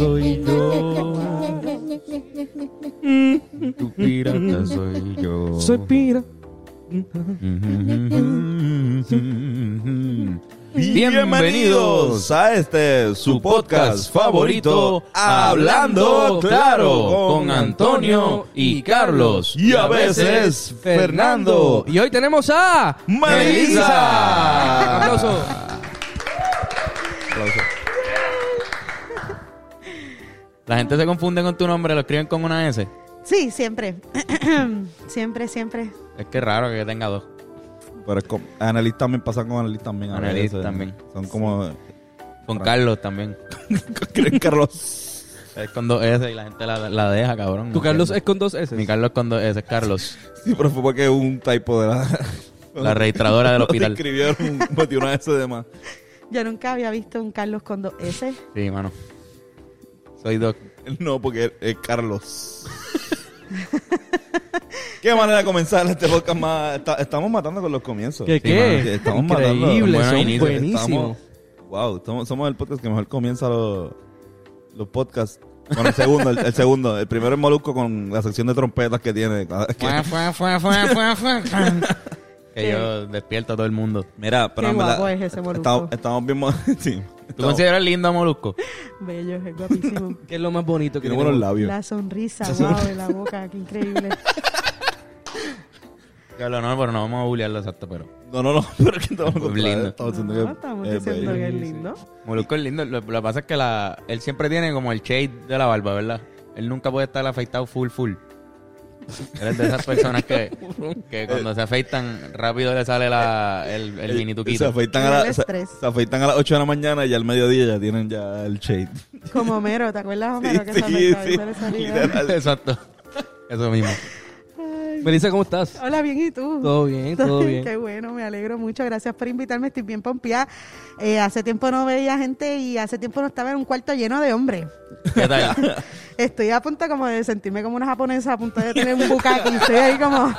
pirata soy yo. Tu pirata soy yo. Soy pira. Bienvenidos a este su podcast favorito, Hablando Claro, con Antonio y Carlos y a veces Fernando. Y hoy tenemos a Melissa. La gente se confunde con tu nombre, lo escriben con una S. Sí, siempre. siempre, siempre. Es que es raro que tenga dos. Pero es como, Annelies también pasa con Annelies también. Annelies veces. también. Son como... Con Carlos también. ¿Creen Carlos? Es con dos S y la gente la, la deja, cabrón. Tu Carlos es con dos S. Mi Carlos con dos S, es Carlos. Sí, pero fue porque un typo de la... La registradora del hospital. escribieron, metió una S de más. Yo nunca había visto un Carlos con dos S. Sí, mano. Soy dos. No, porque es Carlos. Qué manera de comenzar este podcast más... está- estamos matando con los comienzos. ¿Qué Sí, qué? mano, estamos matando. Increíble, Buenos son inicios. buenísimos. Estamos- wow, estamos- somos el podcast que mejor comienza los, los podcasts. Con el segundo, el, el segundo. El primero es Molusco con la sección de trompetas que tiene. que- Fue, fue, fue, fue, fue, fue. que yo despierto a todo el mundo. Mira, pero Qué en verdad, guapo es ese Molusco. Estamos, estamos bien... mo- sí, ¿Tú consideras lindo a Molusco? Bello, es guapísimo. ¿Qué es lo más bonito que Tiene buenos labios. La sonrisa, wow, de la boca, qué increíble. Claro, no, pero no vamos a bullearlo exacto, pero... No, no, no, pero es que estamos él, lindo. Estamos diciendo No, que estamos es diciendo bello. que es lindo. Molusco es lindo. Lo, lo que pasa es que la, él siempre tiene como el shade de la barba, ¿verdad? Él nunca puede estar afeitado full, full. Él es de esas personas que, que cuando se afeitan rápido le sale la, el, el mini Se tuquito. afeitan, a la, se, se afeitan a las 8 de la mañana y al mediodía ya tienen ya el shade. Como Homero, ¿te acuerdas, Homero? que Sí, se sí, afeitaba y se le salía? Literal. Exacto. Eso mismo. Melissa, ¿cómo estás? Hola, bien, ¿y tú? Todo bien, todo bien. Qué bueno, me alegro mucho. Gracias por invitarme. Estoy bien pompeada. Eh, hace tiempo no veía gente y hace tiempo no estaba en un cuarto lleno de hombres. ¿Qué tal? Estoy a punto como de sentirme como una japonesa, a punto de tener un bukkake. Estoy ahí como...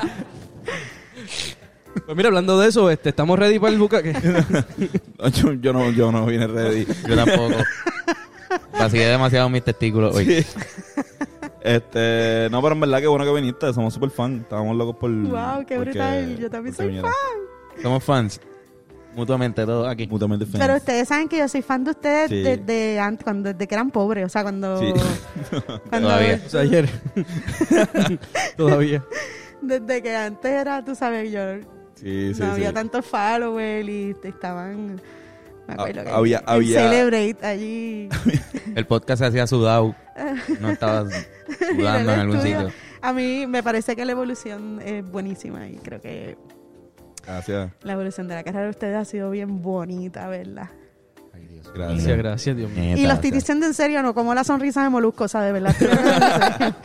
Pues mira, hablando de eso, este, estamos ready para el bucaque. No, Yo, yo no, yo no vine ready. Yo tampoco. Vacié demasiado mis testículos hoy. Sí. Este, no, pero en verdad que bueno que viniste, somos súper fan. Estábamos locos por. Wow, qué brutal. Yo también soy vinieras. Somos fans. Mutuamente, todos aquí. Mutuamente fans. Pero ustedes saben que yo soy fan de ustedes Sí. desde antes, cuando, desde que eran pobres. O sea, cuando... Sí. cuando Todavía. o sea, ayer. Todavía. Desde que antes era, tú sabes, yo... Sí, sí, no había sí. tantos followers y estaban... Me acuerdo Ah, que había- en había- Celebrate allí. El podcast se hacía sudado. No estaba sudando el en algún estudio. sitio. A mí me parece que la evolución es buenísima y creo que Gracias. la evolución de la carrera de ustedes ha sido bien bonita, ¿verdad? Ay, Dios. Gracias. Gracias, gracias, Dios mío. Y lo o estoy sea, diciendo en serio, no como la sonrisa de Molusco, o sea, de verdad.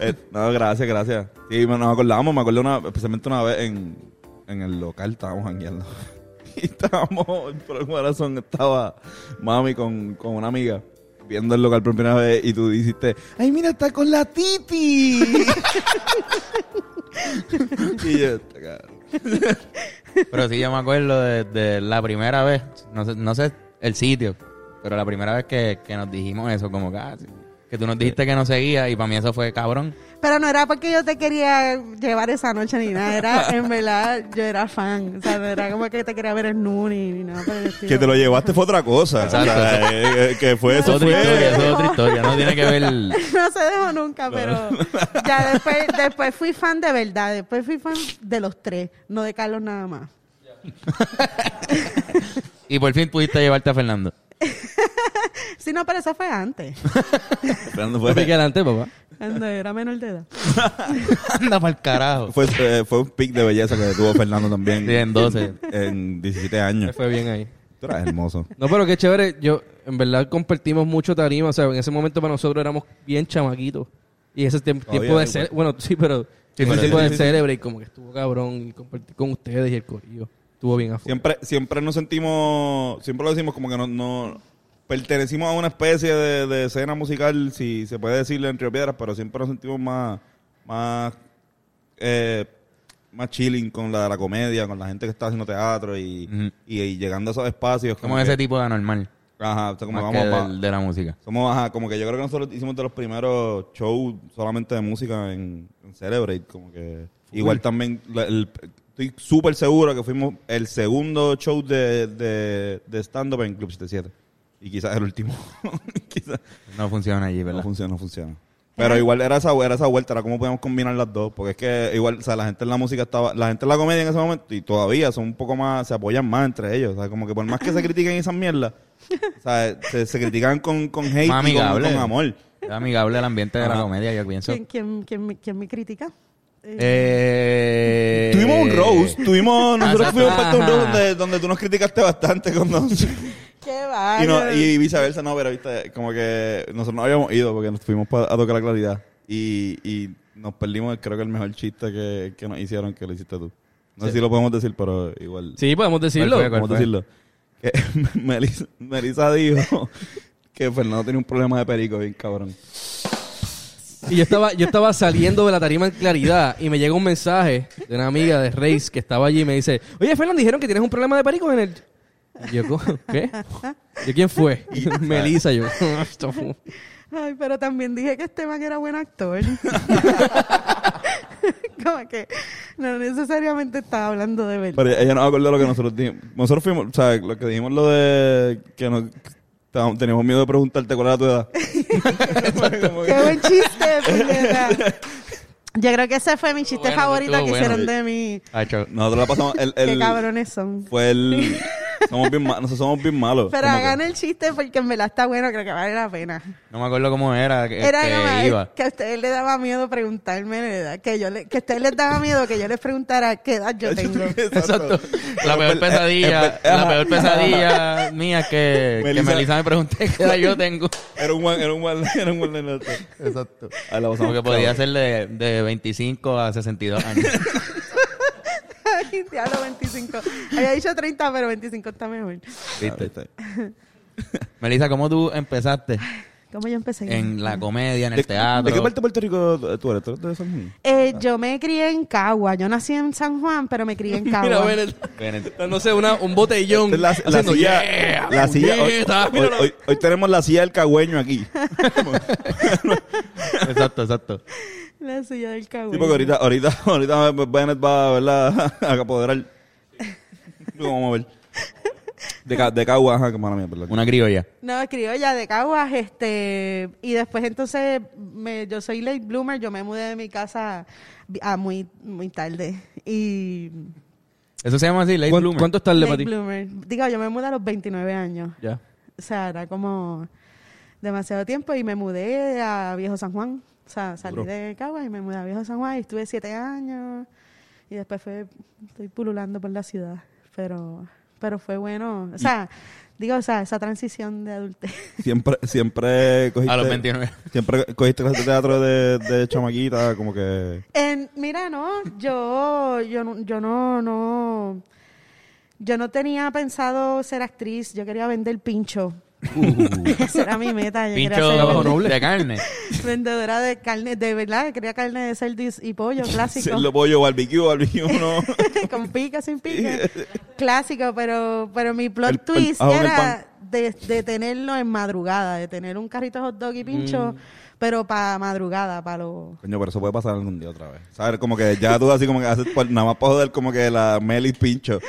Eh, no, gracias, gracias. Sí, nos acordamos, me acuerdo una, especialmente una vez en, en el local, estábamos jangueando. Y estábamos, por alguna razón, estaba mami con, con una amiga viendo el local por primera vez y tú dijiste, ¡ay, mira, está con la Titi! y yo. Pero sí, yo me acuerdo de, de la primera vez, no sé, no sé el sitio, pero la primera vez que, que nos dijimos eso, como que, ah, que tú nos dijiste que no seguía y para mí eso fue cabrón. Pero no era porque yo te quería llevar esa noche ni nada, era en verdad, yo era fan. O sea, no era como que te quería ver en nu ni, nada el. Que te lo llevaste fue otra cosa. Exacto. O sea, eh, eh, que fue Es eso, otra fue... historia, eso es otra historia, no tiene que ver... no se dejó nunca, pero ya después, después fui fan de verdad, después fui fan de los tres, no de Carlos nada más. Y por fin pudiste llevarte a Fernando. Sí, no, pero eso fue antes, Fernando Fue adelante, papá. Cuando era menor de edad. Anda para el carajo. fue, eh, fue un pic de belleza que tuvo Fernando también. Sí, en 12. En 17 Me años. fue bien ahí. Tú eras hermoso. No, pero qué chévere. Yo, en verdad, compartimos mucho tarima. O sea, en ese momento para nosotros éramos bien chamaquitos. Y ese tiempo de ser... Bueno, sí, pero... Sí, pero tiempo sí, de sí, sí. celebrate como que estuvo cabrón y compartir con ustedes y el corillo. Estuvo bien afuera. Siempre, siempre nos sentimos, siempre lo decimos como que no, no pertenecimos a una especie de, de escena musical, si se puede decirle entre piedras, pero siempre nos sentimos más, más, eh, más chilling con la, la comedia, con la gente que está haciendo teatro y, y, y llegando a esos espacios. Como ese tipo de anormal. Ajá, o sea, como más vamos que del- de la música. Somos, ajá, como que yo creo que nosotros hicimos de los primeros shows solamente de música en, en Celebrate, como que igual también la- el- estoy súper seguro que fuimos el segundo show de, de, de stand-up en Club 77 y quizás el último. quizás No funciona allí, no ¿verdad? funciona, no funciona. Pero igual era esa, era esa vuelta, era cómo podíamos combinar las dos, porque es que igual, o sea, la gente en la música estaba, la gente en la comedia en ese momento y todavía son un poco más, se apoyan más entre ellos, o sea, como que por más que se critiquen esas mierdas, o sea, se, se critican con, con hate Más y con, amigable. con amor. Es amigable el ambiente de la comedia, yo pienso. ¿Quién, quién, quién, me- quién me critica? Eh. Tuvimos un roast, tuvimos, nosotros exacto. fuimos parte de un roast Ajá. donde, donde tú nos criticaste bastante cuando, ¡Qué y, no- y viceversa, no, pero viste, como que nosotros no habíamos ido porque nos fuimos pa- a tocar la claridad y, y nos perdimos, creo que el mejor chiste que, que nos hicieron que lo hiciste tú. No sé si lo podemos decir, pero igual. Sí, podemos decirlo. ¿Cuál fue? Podemos decirlo. Que Melissa, Melissa dijo que Fernando tenía un problema de perico bien cabrón. Y yo estaba, yo estaba saliendo de la tarima en claridad y me llega un mensaje de una amiga de Reis que estaba allí y me dice, oye, Fernando, dijeron que tienes un problema de perico en el... Y yo, ¿cómo? ¿qué? ¿De quién fue? Melissa, yo. Ay, pero también dije que este man era buen actor. Como que no necesariamente estaba hablando de verdad. Pero ella no acuerdo lo que nosotros dijimos. Nosotros fuimos, o sea, lo que dijimos lo de que nos, teníamos miedo de preguntarte cuál era tu edad. ¡Qué buen chiste! Yo creo que ese fue mi chiste bueno, favorito que bueno. hicieron de mí. Nosotros la pasamos, el, el- Qué cabrones son. fue el, somos bien malos, nosotros somos bien malos. Pero que- hagan el chiste porque en verdad está bueno, creo que vale la pena. no me acuerdo cómo era que, Era que iba. que a ustedes les daba miedo preguntarme la edad, que yo le, que a ustedes les daba miedo que yo les preguntara qué edad yo tengo. Exacto. La peor pesadilla, la peor pesadilla mía es que que Melissa- me pregunté qué edad yo tengo. Era un one, era un one, era un one. Exacto. Ahí la que podía ser de, de 25 a 62 años. Ay, diablo, 25. Había dicho 30, pero 25 está mejor. Ah, ¿viste? Melissa, ¿cómo tú empezaste ¿Cómo yo empecé? en la comedia, en ¿De, el teatro? ¿De qué parte de Puerto Rico tú eres? ¿Tú eres de San Juan? Eh, yo me crié en Cagua. Yo nací en San Juan, pero me crié en Mira, Cagua. Bennett, Bennett. dándose una, un botellón. Esta es la, la haciendo, silla, "Yeah, la silla hoy, puñeta". hoy- hoy- hoy tenemos la silla del cagüeño aquí. Exacto, exacto. La silla del Cagua. Sí, porque ahorita, ahorita, ahorita Bennett va, ¿verdad? A apoderar. Vamos a ver. De, ca- de Cagua, ajá, que mala mía, perdón. Una criolla. No, criolla de Caguas, este, y después entonces me, yo soy late bloomer, yo me mudé de mi casa a muy, muy tarde. Y Eso se llama así, late ¿Cuán- bloomer. ¿Cuánto es tarde para late ti? bloomer. Digo, yo me mudé a los 29 años. Ya. O sea, era como demasiado tiempo y me mudé a Viejo San Juan. O sea, salí Duro. de Caguas y me mudé a Viejo San Juan y estuve siete años. Y después fue, estoy pululando por la ciudad. Pero, pero fue bueno. O sea, digo, o sea, esa transición de adultez. Siempre, siempre cogiste... A los 29. Siempre cogiste clases de teatro de, de chamaquita, como que... En- mira, no, yo, yo, no- yo no, no, yo no tenía pensado ser actriz, yo quería vender pincho. Esa era mi meta. Yo Pincho quería Trabajo ser noble. de carne. vendedora de carne, de verdad, quería carne de cerdo y, pollo clásico. Cerdo, pollo, barbecue, barbecue, no. con pica, sin pica. Clásico, pero, pero mi plot El- twist el era de, de tenerlo en madrugada, de tener un carrito de hot dog y pincho, pero para madrugada, para los... Coño, pero eso puede pasar algún día otra vez. ¿Sabes? Como que ya tú así como que haces por- nada más para joder como que la Meli Pincho.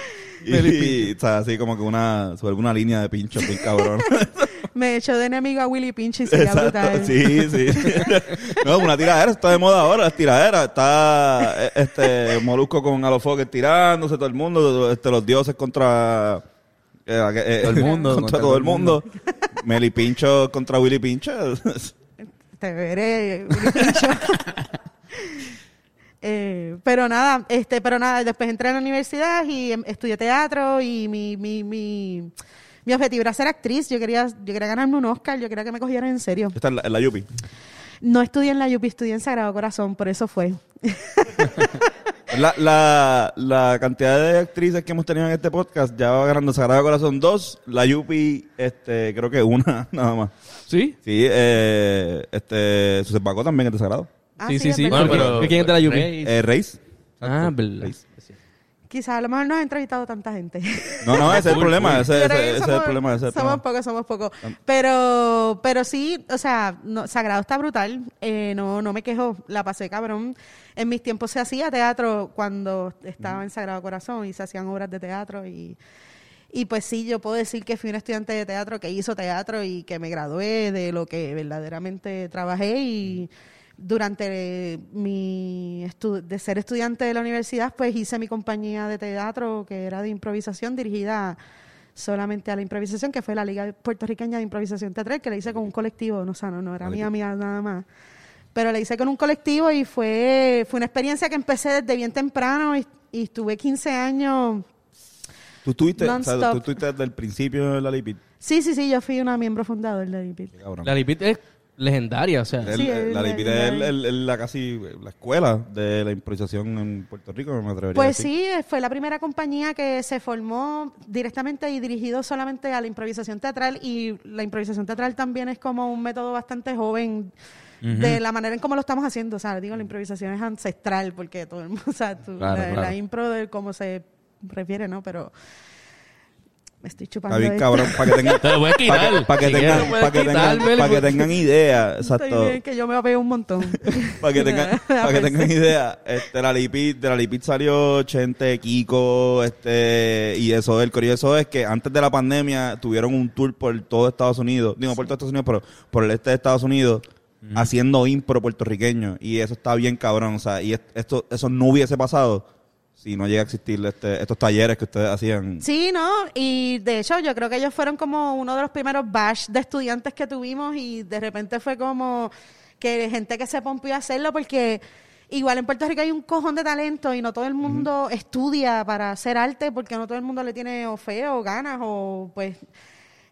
Y, o sea, así como que una, sobre una línea de pincho bien cabrón. Me echó de enemigo a Willy Pincho y sería Exacto, brutal. sí, sí. no, una tiradera, está de moda ahora, es tiradera. Está eh, este Molusco con Alofoque tirándose todo el mundo, este, los dioses contra... eh, eh, Todo el mundo, contra, contra todo todo el el mundo. Meli Pincho contra Willy Pincho. Te veré, Willy Pincho. Eh, pero nada, este, pero nada, después entré a la universidad y em, estudié teatro y mi, mi, mi, mi objetivo era ser actriz. Yo quería, yo quería ganarme un Oscar, yo quería que me cogieran en serio. Está en la, en la Yupi. No estudié en la UP, estudié en Sagrado Corazón, por eso fue. La, la, la cantidad de actrices que hemos tenido en este podcast ya va ganando Sagrado Corazón 2, la Yupi, este, creo que una, nada más. ¿Sí? Sí, eh, este, Susan también es de Sagrado. Ah, Sí, sí, sí. verdad. Bueno, pero- ¿quién es de la Yupi? Reis. Eh, Reis. Ah, verdad. Reis. Quizás a lo mejor no has entrevistado tanta gente. No, no, ese es el problema. Ese, ese- Pero ese es el somos- problema. Ese somos pocos, somos pocos. Pero, pero sí, o sea, no, Sagrado está brutal. Eh, no, no me quejo, la pasé cabrón. En mis tiempos se hacía teatro cuando estaba en Sagrado Corazón y se hacían obras de teatro y, y pues sí, yo puedo decir que fui un estudiante de teatro que hizo teatro y que me gradué de lo que verdaderamente trabajé y durante mi estu- de ser estudiante de la universidad, pues hice mi compañía de teatro que era de improvisación dirigida solamente a la improvisación, que fue la Liga Puertorriqueña de Improvisación Teatral, que la hice con un colectivo, no, o sea, no, no era mía, mía nada más. Pero la hice con un colectivo y fue, fue una experiencia que empecé desde bien temprano y, y estuve 15 años. Tú estuviste, o sea, Non-stop. tú estuviste desde el principio de la Lipid. Sí, sí, sí, yo fui una miembro fundador de. Qué cabrón. La Lipit es legendaria, o sea. El- Sí, el- la el- es el- el- el- la casi la escuela de la improvisación en Puerto Rico, me atrevería a Pues decir. sí, eh, fue la primera compañía que se formó directamente y dirigido solamente a la improvisación teatral y la improvisación teatral también es como un método bastante joven de la manera en cómo lo estamos haciendo, o sea, digo, la improvisación es ancestral porque todo el mundo, o sea, tú- Claro, la, claro. la impro de cómo se refiere, ¿no? Pero me estoy chupando Está bien, cabrón, para que tengan, Te lo puedes para que, quitar. para que tengan, para que tengan, para que tengan idea, exacto. bien, que yo me apego un montón. Para que tengan, para que tengan idea, este, la Lipid, de la Lipid salió Chente, Kiko, este, y eso, el curioso eso es que antes de la pandemia tuvieron un tour por todo Estados Unidos, digo por todo Estados Unidos, pero por el este de Estados Unidos, haciendo impro puertorriqueño, y eso está bien cabrón, o sea, y es- esto, eso no hubiese pasado si no llega a existir este, estos talleres que ustedes hacían. Sí, ¿no? Y de hecho yo creo que ellos fueron como uno de los primeros bash de estudiantes que tuvimos y de repente fue como que gente que se pompió a hacerlo porque igual en Puerto Rico hay un cojón de talento y no todo el mundo estudia para hacer arte porque no todo el mundo le tiene o fe o ganas o pues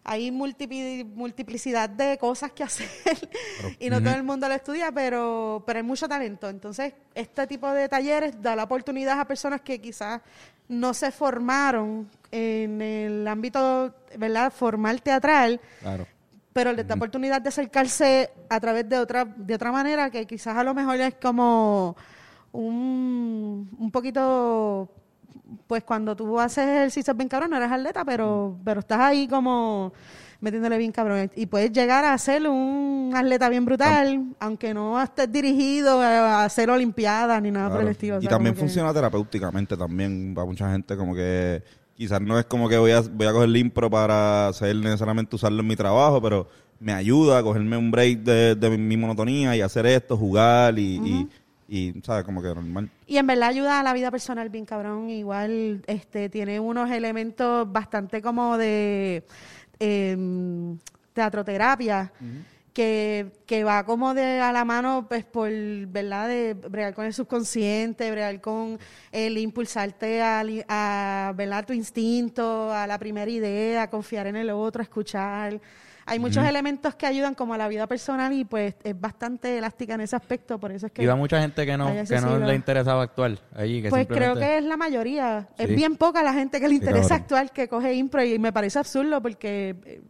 hay multiplicidad de cosas que hacer y no todo el mundo lo estudia, pero, pero hay mucho talento. Entonces, este tipo de talleres da la oportunidad a personas que quizás no se formaron en el ámbito, ¿verdad?, formal teatral, Claro. pero les da oportunidad de acercarse a través de otra, de otra manera que quizás a lo mejor es como un, un poquito pues cuando tú haces ejercicios bien cabrón, no eres atleta, pero, pero estás ahí como metiéndole bien cabrón. Y puedes llegar a ser un atleta bien brutal, aunque no estés dirigido a hacer olimpiadas ni nada por el estilo. o y sea, también como que- funciona terapéuticamente también para mucha gente como que quizás no es como que voy a, voy a coger el impro para hacer necesariamente usarlo en mi trabajo, pero me ayuda a cogerme un break de, de mi, mi monotonía y hacer esto, jugar y, y, y, ¿sabes? Como que normal. Y en verdad ayuda a la vida personal bien cabrón. Igual este tiene unos elementos bastante como de em, teatroterapia. Que, que va como de a la mano, pues, por, ¿verdad? De bregar con el subconsciente, bregar con el impulsarte a, a, ¿verdad? Tu instinto, a la primera idea, a confiar en el otro, a escuchar. Hay muchos elementos que ayudan como a la vida personal y pues es bastante elástica en ese aspecto, por eso es que... Iba mucha gente que no, que no le interesaba actuar allí. Que Pues creo que es la mayoría. Es Sí. bien poca la gente que le interesa cabrón. actuar que coge impro y me parece absurdo porque eh,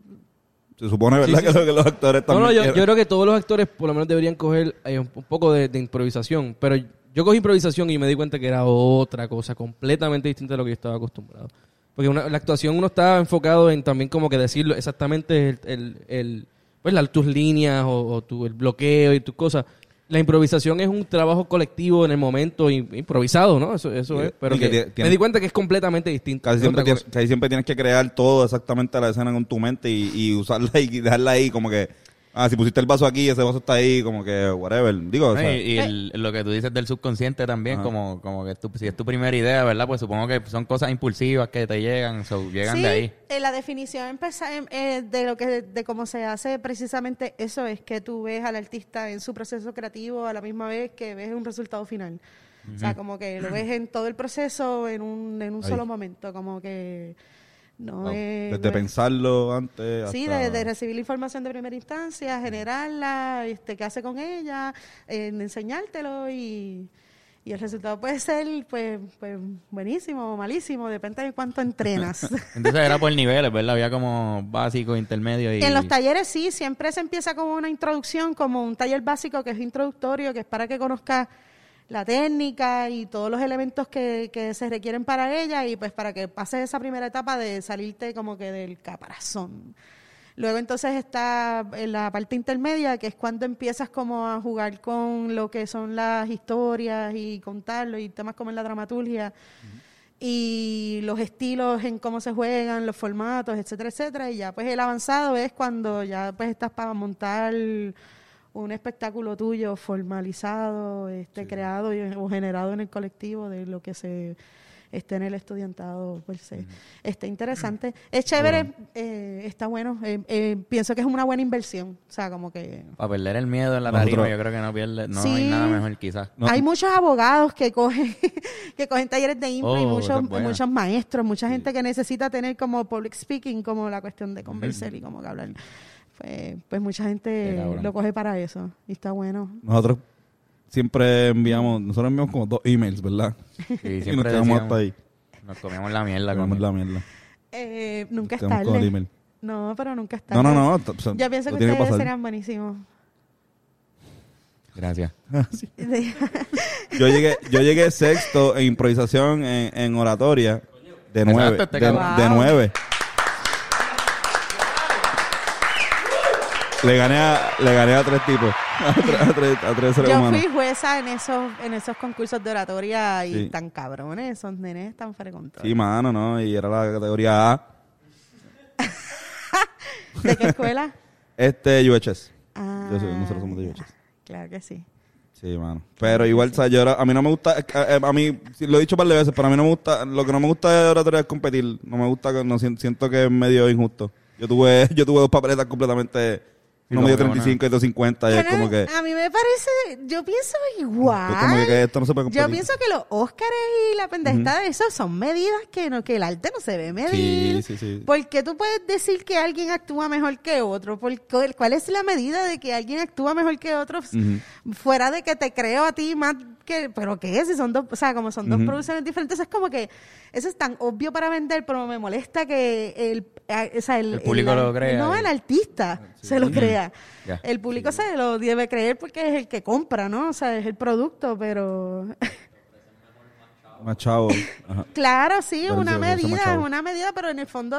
Se supone, ¿verdad? Sí, sí, que, lo- que los actores No, también no, yo, quieren- yo creo que todos los actores por lo menos deberían coger eh, un un poco de, de improvisación. Pero yo cogí improvisación y me di cuenta que era otra cosa completamente distinta a lo que yo estaba acostumbrado. Porque una- la actuación uno está enfocado en también como que decirlo exactamente el, el- el- pues la- tus líneas o, o tu, el bloqueo y tus cosas. La improvisación es un trabajo colectivo en el momento im- improvisado, ¿no? Eso, eso es. Pero que que me di cuenta que es completamente distinto. Casi siempre, tienes, cosa. casi siempre tienes que crear todo exactamente a la escena con tu mente y, y usarla y dejarla ahí como que, ah, si pusiste el vaso aquí, ese vaso está ahí, como que, whatever. Digo, o sea, y y el- lo que tú dices del subconsciente también, Ajá. como, como que tú- si es tu primera idea, ¿verdad? Pues supongo que son cosas impulsivas que te llegan, so, llegan sí, de ahí. eh, la definición eh, de lo que de cómo se hace precisamente eso es que tú ves al artista en su proceso creativo a la misma vez que ves un resultado final. O sea, como que lo ves en todo el proceso en un, en un Ahí. solo momento, como que no, no, es... desde no es- pensarlo antes Sí, hasta- de, de recibir la información de primera instancia, generarla, este, qué hace con ella, en enseñártelo y, y el resultado puede ser pues, pues buenísimo o malísimo, depende de cuánto entrenas. Entonces era por niveles, ¿verdad? Había como básico, intermedio y... En los talleres sí, siempre se empieza como una introducción, como un taller básico que es introductorio, que es para que conozcas la técnica y todos los elementos que, que se requieren para ella y pues para que pases esa primera etapa de salirte como que del caparazón. Luego entonces está en la parte intermedia, que es cuando empiezas como a jugar con lo que son las historias y contarlo y temas como en la dramaturgia y los estilos en cómo se juegan, los formatos, etcétera, etcétera. Y ya pues el avanzado es cuando ya pues estás para montar un espectáculo tuyo formalizado, este creado y- o generado en el colectivo de lo que se esté en el estudiantado per se. Está interesante. Es chévere, eh, está bueno. Eh, eh, pienso que es una buena inversión. O sea, como que... Para perder el miedo en la Nosotros- tarima, yo creo que no pierde, no Sí. hay nada mejor quizás. No. Hay muchos abogados que cogen, que cogen talleres de impro y Oh, muchos, muchos maestros, mucha gente que necesita tener como public speaking, como la cuestión de conversar y como que hablar. Pues, pues mucha gente lo coge para eso y está bueno. Nosotros siempre enviamos, nosotros enviamos como dos emails, ¿verdad? Sí, y nos siempre quedamos decíamos, hasta ahí. Nos comíamos la mierda. Comemos con- la mierda. Eh, nunca es Nos con el email. No, pero nunca es tarde. No, no, no. o sea, Yo pienso que ustedes pasar. serían buenísimos. Gracias. Yo llegué, yo llegué sexto en improvisación en, en oratoria de nueve. este de, de nueve. Le gané a, le gané a tres tipos. A tres, a tres, a tres seres Yo humanos. fui jueza en esos, en esos concursos de oratoria y Sí. tan cabrones, esos nenes tan frecuentes. Sí, mano, ¿no? Y era la categoría A. ¿De qué escuela? Este, UHS. Ah, Yo soy- nosotros somos de UHS. Claro que sí. Sí, mano. Pero igual, o sea, yo era- a mí no me gusta, eh, eh, a mí, sí, lo he dicho un par de veces, pero a mí no me gusta, lo que no me gusta de oratoria es competir. No me gusta, que- no, sien- siento que es medio injusto. Yo tuve, yo tuve dos papeletas completamente, medio que una- 35 y otro 50, y es Bueno, como que, A mí me parece, yo pienso igual. es como que, que esto no se puede competir. Yo pienso que los Óscares y la pendejada de eso son medidas que no que el arte no se ve medir. Sí, sí, sí. ¿Por qué tú puedes decir que alguien actúa mejor que otro? ¿Por ¿Cuál es la medida de que alguien actúa mejor que otro? Fuera de que te creo a ti más que... ¿Pero qué es? Si son dos... O sea, como son dos Ujú. producciones diferentes, es como que... Eso es tan obvio para vender, pero me molesta que el... o sea, el, El público lo crea No, el artista se lo crea. El público se lo debe creer porque es el que compra, ¿no? O sea, es el producto, pero... Más chavo. Ajá. Claro, sí, Pero una medida, es una medida, pero en el fondo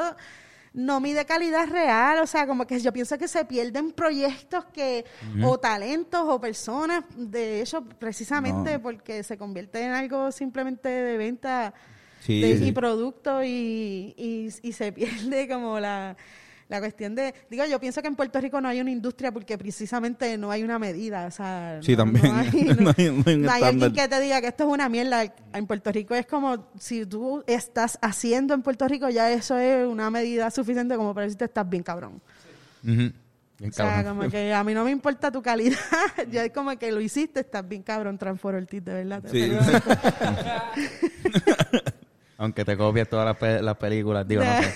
no mide calidad real, o sea, como que yo pienso que se pierden proyectos que, o talentos o personas, de hecho, precisamente No. porque se convierte en algo simplemente de venta Sí, de- sí. y producto y, y, y se pierde como la, la cuestión de, digo, yo pienso que en Puerto Rico no hay una industria porque precisamente no hay una medida, o sea, Sí, no- también. no hay, No hay- no hay un no hay alguien que te diga que esto es una mierda. En Puerto Rico es como si tú estás haciendo en Puerto Rico, ya eso es una medida suficiente como para decirte estás bien cabrón. Ujú. Bien O sea, cabrón. como que a mí no me importa tu calidad, ya es como que lo hiciste, estás bien cabrón, Transfor Ortiz, de verdad. Sí. Aunque te copies todas las, pe- las películas, digo, no sé.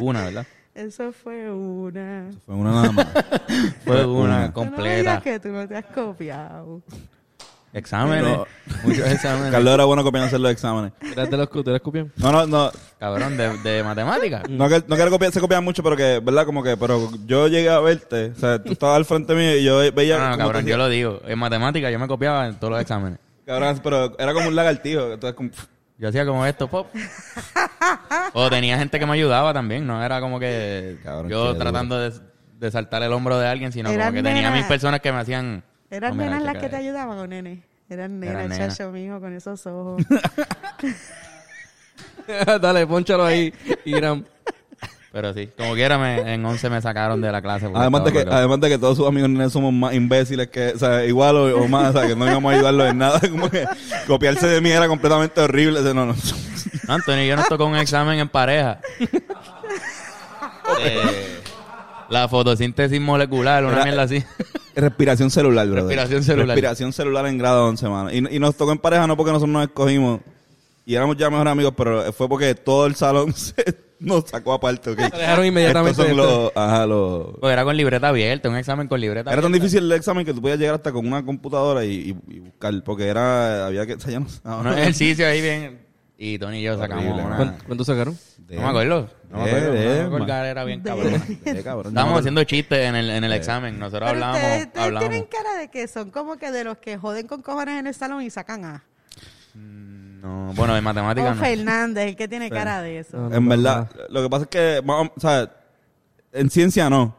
Una, ¿verdad? Eso fue una. Fue una nada más. Fue Una. no completa. digas que tú no te has copiado. Exámenes. No. Muchos exámenes. Carlos era bueno copiando hacer los exámenes. ¿Eres de los que ustedes copian? No, no, no. Cabrón, de, de matemáticas. No que, no que era copiar, se copian mucho, pero que, ¿verdad? Como que, pero yo llegué a verte, o sea, tú estabas al frente mío y yo veía... No, no, cabrón, yo lo digo. En matemáticas yo me copiaba en todos los exámenes. Cabrón, pero era como un lagartijo, entonces como... Yo hacía como esto, pop. o tenía gente que me ayudaba también, no era como que Cabrón, yo tratando de, de saltar el hombro de alguien, sino Eran como que tenía nenas. mis personas que me hacían... ¿Eran "No, mira, nenas las que te eh". ayudaban o nene? Eran nenas, Eran nenas. chacho mijo, con esos ojos. Dale, ponchalo ahí, Iram. Pero sí, como quiera me, en 11 me sacaron de la clase. Además de, que, loco. además de que todos sus amigos somos más imbéciles que, o sea, igual o, o más, o sea, que no íbamos a ayudarlos en nada. Como que copiarse de mí era completamente horrible. o sea, no, no. No, yo nos tocó un examen en pareja. Eh, la fotosíntesis molecular, una Era- mierda así. Respiración celular, bro. Respiración celular. Respiración celular en grado 11, mano. Y, y nos tocó en pareja no porque nosotros nos escogimos y éramos ya mejores amigos, pero fue porque todo el salón se nos sacó aparte, ¿ok? Se dejaron inmediatamente Estos son de esto. los, ajá, los... Pues era con libreta abierta, un examen con libreta Era tan abierta. difícil el examen que tú podías llegar hasta con una computadora y, y- y buscar, porque era, había que, o sea, ya no- no, Un ejercicio ahí bien. Y Tony y yo sacamos Horrible, una... ¿Cuánto, cuánto sacaron? No me acuerdo. No me De- acuerdo. de- colgada era bien cabrón. Eh, cabrón, Estábamos no, haciendo chistes en el, en el examen. Nosotros Pero hablábamos... ustedes, ustedes hablábamos. tienen cara de que son como que de los que joden con cojones en el salón y sacan A. No, bueno, de matemáticas O no. Fernández, el que tiene cara de eso. No, no, En no, verdad, lo que pasa es que, o sea, en ciencia no.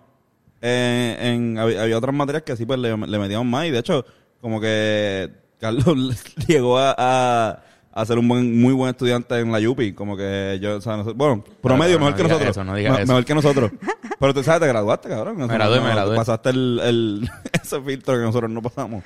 Eh, en, había, había otras materias que sí pues le, le metíamos más y de hecho, como que Carlos llegó a, a, a ser un buen, muy buen estudiante en la Yupi, como que yo, o sea, no sé- bueno, promedio no mejor que digas nosotros. eso, no digas Me- eso. Mejor que nosotros. Pero tú sabes, te graduaste, cabrón. Me gradué, me gradué. Pasaste el, el, ese filtro que nosotros no pasamos.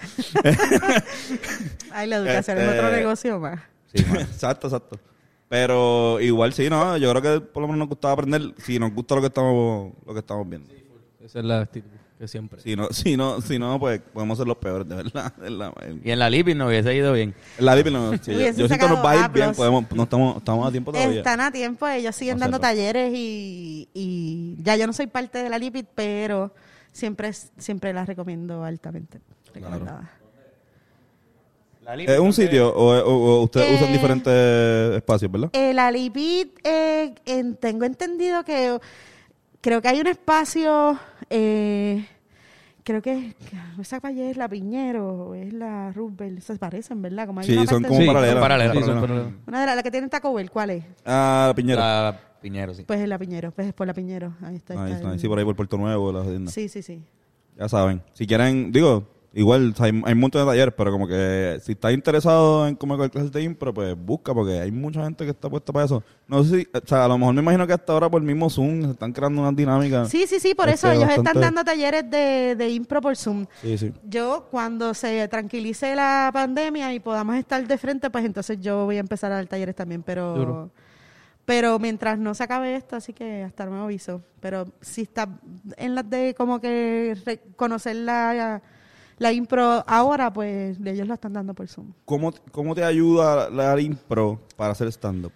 Ay, la educación es Este- otro negocio más. exacto, exacto. Pero igual sí, ¿no? Yo creo que por lo menos nos gustaba aprender si nos gusta lo que estamos, lo que estamos viendo. Esa es la actitud que siempre. Si no, si no, si no, pues podemos ser los peores, de verdad. de en Y en la Lipid no hubiese ido bien. la Lipi no, sí, yo, siento que nos va a ir bien, podemos, no estamos, estamos a tiempo todavía. Están a tiempo, ellos siguen Vamos dando talleres y, y ya yo no soy parte de la Lipid, pero siempre siempre la recomiendo altamente. Recomendada. ¿Es un sitio o, o- o ustedes Eh, usan diferentes espacios, verdad? Eh, la Lipid, eh, en- tengo entendido que creo que hay un espacio, eh, creo que esa calle es la Piñero, o es la Roosevelt, esas parecen, ¿verdad? Como hay Sí, una son como Sí, paralelas. son paralelas. Sí, son paralelas. paralelas. Una de las la que tienen Taco Bell, ¿cuál es? Ah, la Piñera. La Piñero, sí. Pues es la Piñero, pues es por la Piñero. Ahí está. Ahí está está, el- sí, por ahí por Puerto Nuevo, la. Sí, sí, sí. Ya saben. Si quieren, digo, igual o sea, hay, hay un montón de talleres, pero como que si estás interesado en cómo clases de impro, pues busca, porque hay mucha gente que está puesta para eso. No sé si, o sea, a lo mejor me imagino que hasta ahora por el mismo Zoom se están creando unas dinámicas. Sí, sí, sí, por Este, eso ellos están dando talleres de, de impro por Zoom. Sí, sí. Yo, cuando se tranquilice la pandemia y podamos estar de frente, pues entonces yo voy a empezar a dar talleres también, pero... Duro. Pero mientras no se acabe esto, así que hasta nuevo aviso. Pero si está en las de como que conocer la, la impro ahora, pues ellos lo están dando por Zoom. ¿Cómo, ¿Cómo te ayuda la impro para hacer stand-up?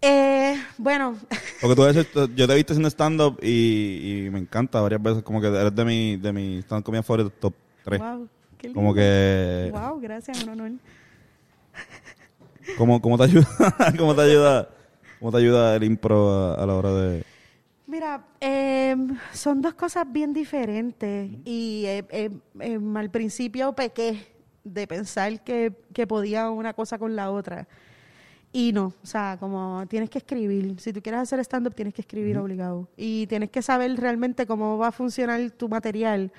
Eh, bueno, Porque tú eres, yo te he visto haciendo stand-up y, y me encanta varias veces, como que eres de mi, de mi stand-up comedy favorito, top 3. wow, qué lindo. Como que... Wow, gracias, un honor. ¿Cómo, cómo te ayuda? ¿Cómo te ayuda? ¿Cómo te ayuda el impro a, a la hora de...? Mira, eh, son dos cosas bien diferentes y eh, eh, al principio pequé de pensar que, que podía una cosa con la otra. Y no, o sea, como tienes que escribir. Si tú quieres hacer stand-up, tienes que escribir obligado. Y tienes que saber realmente cómo va a funcionar tu material.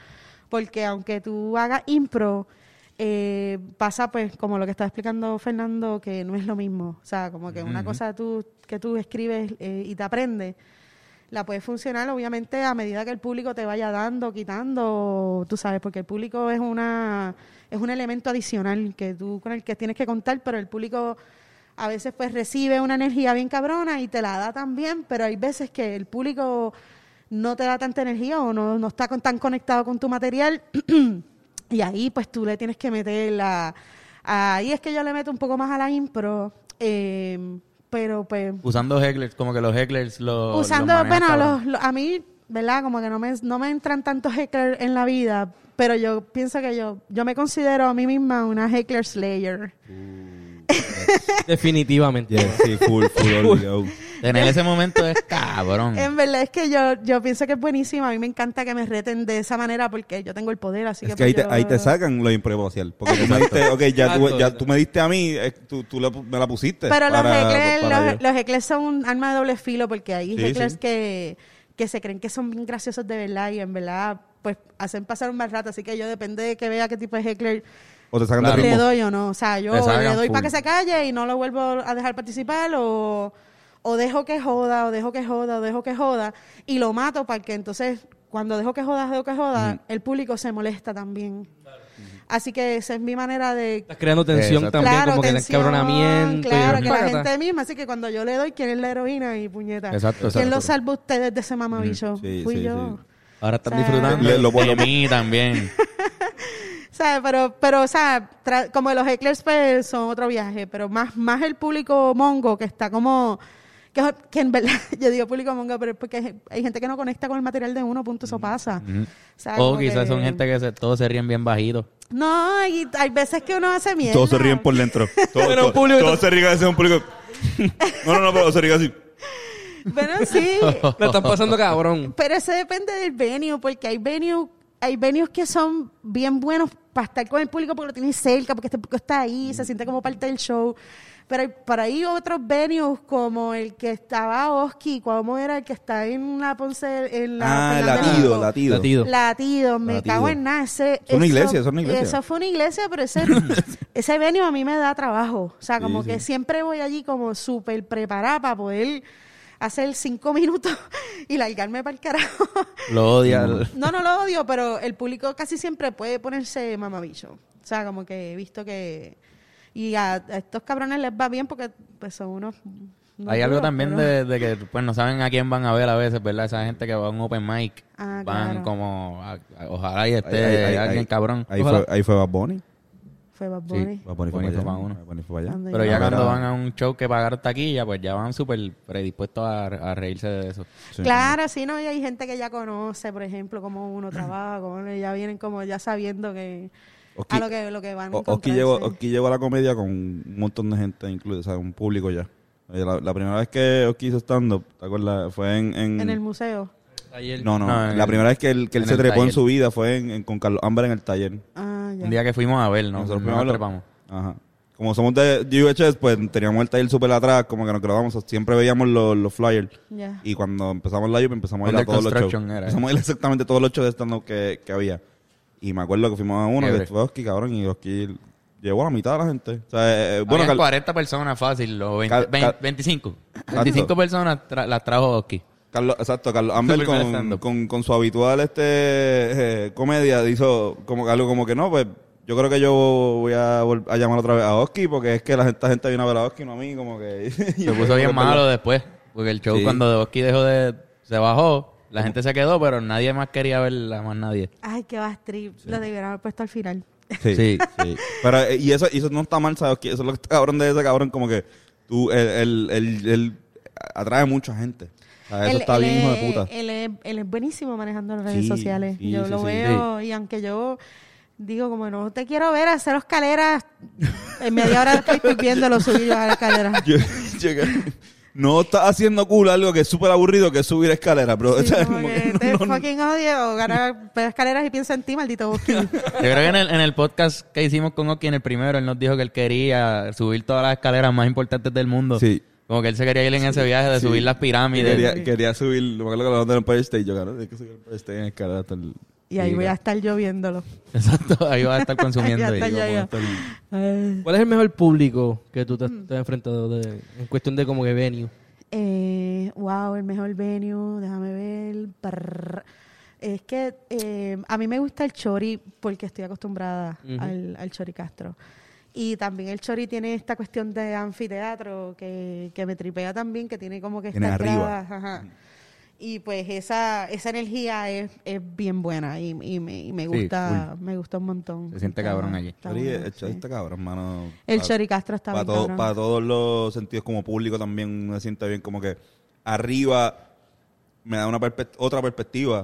Porque aunque tú hagas impro, eh, pasa pues como lo que estaba explicando Fernando, que no es lo mismo. O sea, como que una cosa tú, que tú escribes eh, y te aprendes, la puede funcionar obviamente a medida que el público te vaya dando, quitando, tú sabes, porque el público es una es un elemento adicional que tú con el que tienes que contar, pero el público a veces pues recibe una energía bien cabrona y te la da también, pero hay veces que el público no te da tanta energía o no, no está con- tan conectado con tu material y ahí pues tú le tienes que meter la... Ahí es que yo le meto un poco más a la impro, eh, pero pues Usando hecklers, como que los hecklers lo usando, los manejan, bueno, los, los- a mí, ¿verdad? Como que no me, no me entran tantos hecklers en la vida, pero yo pienso que yo, yo me considero a mí misma una heckler slayer. Definitivamente. Yeah, sí, full, full, obligado. Tener ese momento es cabrón. En verdad es que yo, yo pienso que es buenísima. A mí me encanta que me reten de esa manera porque yo tengo el poder, así Es que, que ahí pues, te, yo- ahí te sacan lo improvisacional. Porque tú me diste, ok, ya, tú, ya tú me diste a mí, eh, tú, tú le- me la pusiste. Pero los para- hecklers, para los, los hecklers son un arma de doble filo porque hay Sí. Que, que se creen que son bien graciosos de verdad y en verdad pues hacen pasar un mal rato. Así que yo depende de que vea qué tipo de heckler O te sacan Claro. de le doy o no. O sea, yo Le doy full. para que se calle y no lo vuelvo a dejar participar o, o dejo que joda, o dejo que joda, o dejo que joda y lo mato para que entonces cuando dejo que joda, dejo que joda, el público se molesta también. Así que esa es mi manera de... Estás creando tensión Exacto. también, Claro, como que el encabronamiento. y- Claro, que la gente misma. Así que cuando yo le doy, ¿quién es la heroína? Y puñeta. Exacto, ¿Quién exacto. lo salva a ustedes de ese mamabicho? Sí, Fui sí, yo. sí. Ahora están O sea, disfrutando lo- lo- mí también. ¿Sabes? Pero, pero, o sea, como los hecklers pues, son otro viaje, pero más, más el público mongo que está como... Que, que en verdad, yo digo público mongo, pero es porque hay- hay gente que no conecta con el material de uno, punto, eso pasa. Ujú. O sea, O como quizás que- son gente que se, todos se ríen bien bajito. No, hay, hay veces que uno hace mierda. Todos se ríen por dentro. Todos, Pero un todos- público- todos se ríen, ese es un público. No, no, no, pero sería así. Bueno, sí. La están pasando cabrón. Pero eso depende del venue, porque hay venues, hay venues que son bien buenos para estar con el público porque lo tienes cerca, porque este público está ahí, se siente como parte del show. Pero hay, para ahí otros venues como el que estaba Oski, ¿cómo era el que está en la Ponce, en la Ah, latido, latido. Latido. Latido, me Latido. cago en nada. Ese, Fue una eso- iglesia, eso es una iglesia. Eso fue una iglesia, pero ese, ese venue a mí me da trabajo. O sea, como Sí, que sí. siempre voy allí como súper preparada para poder hacer cinco minutos y largarme para el carajo. Lo odia. No, no lo odio, pero el público casi siempre puede ponerse mamabicho. O sea, como que he visto que... Y a, a estos cabrones les va bien porque pues, son unos... unos Hay algo también pero- de, de que pues no saben a quién van a ver a veces, ¿verdad? Esa gente que va a un open mic Ah, van claro. como a- a- ojalá y esté Ahí- ahí- alguien ahí- cabrón. Ahí Ojalá. fue, ahí fue Bad Bunny. Fue Bad Sí. Bunny. Bad Bunny fue Bunny para fue allá. pa' uno. Bad Bunny fue para allá. Pero ya Ah, cuando van a un show que pagar taquilla, pues ya van súper predispuestos a, a reírse de eso. Sí. Claro, sí, no, y hay gente que ya conoce, por ejemplo, cómo uno trabaja, cómo ya vienen como ya sabiendo que Oski- a lo que lo que van a Oski llegó, Oski llegó a la comedia con un montón de gente incluido, o sea, un público ya. Eh, La, la primera vez que Oski hizo stand-up, ¿te acuerdas? Fue en... en- en el museo. Ayer. no, no, No, la el- primera vez que él, que él en se trepó en su vida fue en, en- con Carlos Amber en el taller. Ah, ya. Un día que fuimos a ver, ¿no? Nosotros nos verlo. trepamos. Ajá. Como somos de UHS, pues teníamos el taller súper atrás, como que nos grabamos, siempre veíamos los, los flyers. Ya. Y cuando empezamos la live, empezamos a ir a todos los shows. era. Empezamos a ir a exactamente todos los shows de stand-up que, que había. Y me acuerdo que fuimos a uno, que fue Oski, cabrón, y Oski llevó a la mitad de la gente. O sea, eh, bueno, Habían Cal- 40 personas fácil, o 20, Cal- 20, Cal- 25. 25 personas tra- las trajo Oski. Carlos, exacto, Carlos Amber con, con, con su habitual este eh, comedia hizo como que algo como que no, pues yo creo que yo voy a, vol- a llamar otra vez a Oski porque es que la gente, esta gente viene a ver a Oski, no a mí, como que... Se puso bien malo después. Porque el show Sí. cuando Oski dejó de... Se bajó, la gente se quedó, pero nadie más quería verla, más nadie. Ay, qué va trip. Lo debieron haber puesto al final. Sí, Sí. sí. Pero, eh, y eso, y eso no está mal, ¿sabes? Que Eso es lo que está cabrón de ese cabrón, como que tú, él, él, él- él atrae mucha gente. O sea, eso Él- está él bien, hijo de puta. Él es, él es buenísimo manejando las redes Sí, sociales. sí, yo sí, lo sí. veo y aunque yo digo como no te quiero ver hacer escaleras, en media hora después estoy viéndolo subir a la escalera. Yo- yo- no está haciendo cool algo que es súper aburrido, que es subir escaleras, bro. Sí, como que te no- no- fucking odio, ganar escaleras y piensa en ti, maldito Bosque. Yo creo que en el, en el podcast que hicimos con Oki, en el primero, él nos dijo que él quería subir todas las escaleras más importantes del mundo. Sí. Como que él se quería ir en ese viaje de Sí. subir las pirámides. Quería, quería subir, me acuerdo que lo en el Empire State, yo, claro, hay que subir el Empire State en escalera hasta el... Y ahí voy a estar yo viéndolo. Exacto, ahí va a estar consumiendo. Ya está, y- ya, ya. hasta el- Ay. ¿Cuál es el mejor público que tú te, Mm. te has enfrentado de- en cuestión de como que venue? Eh, wow, el mejor venue, déjame ver. Es que eh, a mí me gusta el chori porque estoy acostumbrada Ujú. al, al chori Castro. Y también el chori tiene esta cuestión de anfiteatro que, que me tripea también, que tiene como que Tiene estas arriba. ajá. Y pues esa, esa energía es, es bien buena y, y me, y me Sí, gusta me gusta un montón. Se siente Está- cabrón allí. está Chori, bueno, el sí. está cabrón, mano. El Pa- Chori Castro está para bien todo- cabrón. para todos los sentidos como público también me siente bien como que arriba me da una perspe- otra perspectiva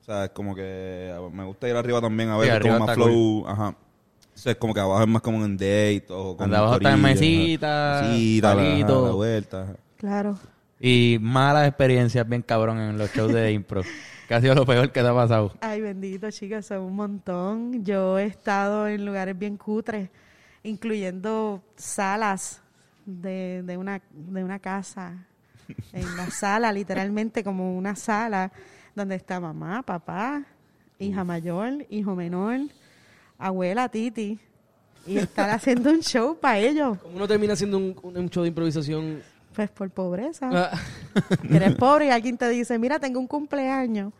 o sea es como que me gusta ir arriba también a ver Sí, como más flow ajá o sea, es como que abajo es más como en date o con Donde abajo está en mesita, mesita, la, la vuelta. Claro. Y malas experiencias bien cabrón en los shows de impro. que ha sido lo peor que te ha pasado. Ay, bendito, chicas, son un montón. Yo he estado en lugares bien cutres, incluyendo salas de, de, una, de una casa. En la sala, literalmente como una sala donde está mamá, papá, hija mayor, hijo menor, abuela, titi. Y estar haciendo un show para ellos, ¿Cómo uno termina haciendo un- un show de improvisación? Pues por pobreza. Ah, eres pobre y alguien te dice, mira, tengo un cumpleaños.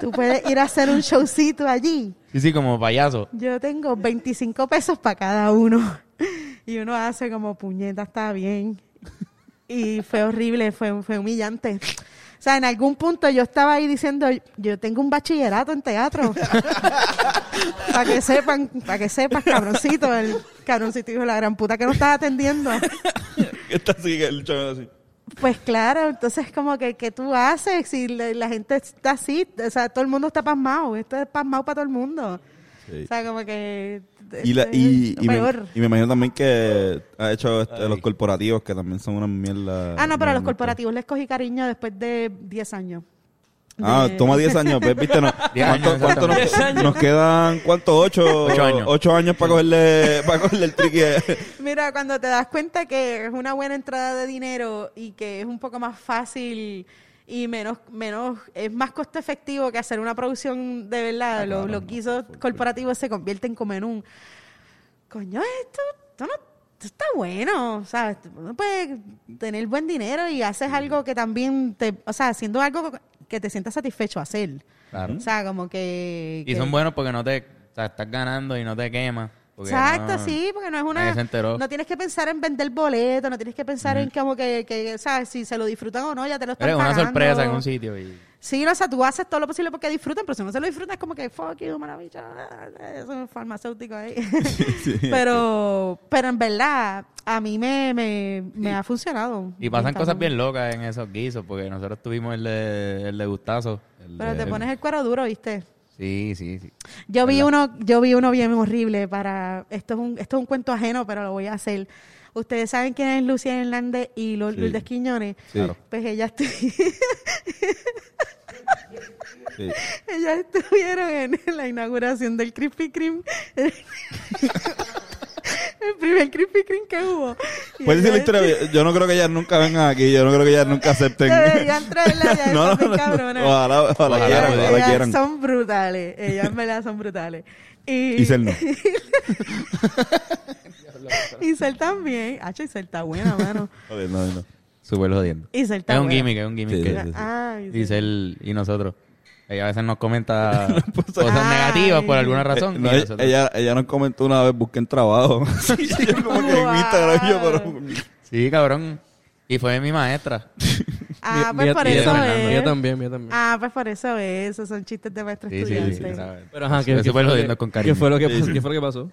Tú puedes ir a hacer un showcito allí. Sí, sí, como payaso. Yo tengo 25 pesos para cada uno. Y uno hace como puñeta, está bien. Y fue horrible, fue, fue humillante. O sea, en algún punto yo estaba ahí diciendo, yo tengo un bachillerato en teatro. para que sepan, para que sepas, cabroncito, el cabroncito hijo de la gran puta que no estaba atendiendo. está así que el chaval así Pues claro, entonces como que, ¿qué tú haces si la, la gente está así? O sea, todo el mundo está pasmado. Esto es pasmado para todo el mundo. Sí. O sea, como que... Y, la, y, y, me, y me imagino también que ha hecho este, los corporativos, que también son una mierda. Ah, no, pero a los corporativos les cogí cariño después de 10 años. Ah, De- toma 10 años, pues, viste, no, Diez ¿cuánto, años, cuánto nos, quedan? ¿Cuántos? ¿Ocho? Ocho años. Ocho años para cogerle, para cogerle el triqui. Mira, cuando te das cuenta que es una buena entrada de dinero y que es un poco más fácil y menos, menos, es más costo efectivo que hacer una producción de verdad, los, los guisos corporativos se convierten como en un, coño, esto, esto no, esto está bueno, ¿sabes? Uno puede tener buen dinero y haces algo que también te, o sea, haciendo algo que te sientas satisfecho hacer. Claro. O sea, como que... Y que- son buenos porque no te... O sea, estás ganando y no te quemas. Porque Exacto, no- sí, porque no es una... nadie se enteró. No tienes que pensar en vender boletos, no tienes que pensar en como que, que, ¿sabes? Si se lo disfrutan o no, ya te lo están Eres una pagando. sorpresa en un sitio y... Sí, o sea, tú haces todo lo posible porque disfruten, pero si no se lo disfrutan es como que, fuck you, maravilla, es un farmacéutico ahí. pero, pero en verdad, a mí me, me, me ha funcionado. Y pasan cosas bien locas en esos guisos, porque nosotros tuvimos el de, el de Gustazo. el Pero de- te pones el cuero duro, ¿viste? Sí, sí, sí. Yo vi uno, yo vi uno bien horrible para esto es un esto es un cuento ajeno, pero lo voy a hacer. Ustedes saben quién es Lucía Hernández y Lo- Sí. Lourdes Quiñones. Sí. Claro. Pues ellas estu- Sí. ellas estuvieron en la inauguración del Krispy Kreme. El primer Krispy Kreme que hubo. Y Puedes decir la historia. Yo no creo que ellas nunca vengan aquí. Yo no creo que ellas nunca acepten. Deberían traerla ya, no, no, no, cabronas. Ojalá, ojalá, Ojalá, quieran, ojalá ellas quieran. son brutales. Ellas en verdad son brutales. Y, Y Cel no. y Cel también. Hacho, y Cel está buena, mano. Joder, no, no. Súper jodiendo. Y Cel está Es un buena. gimmick, es un gimmick Sí, que sí, sí. Sí. dice él y nosotros. Ella a veces nos comenta cosas Ay. negativas por alguna razón. Eh, no, ella, ella, ella nos comentó una vez, busquen trabajo. Sí, yo como que en. Instagram yo, pero... Sí, cabrón. Y fue mi maestra. Ah, pues mía- por mía eso es. Mía también, mía también. Ah, pues por eso es. Esos son chistes de maestro Sí, sí, sí, estudiante. sí, ¿sabes? Pero ajá, ¿qué, Estoy qué súper fue lo jodiendo que- con cariño. ¿Qué fue lo que, Sí, sí. ¿qué fue lo que pasó?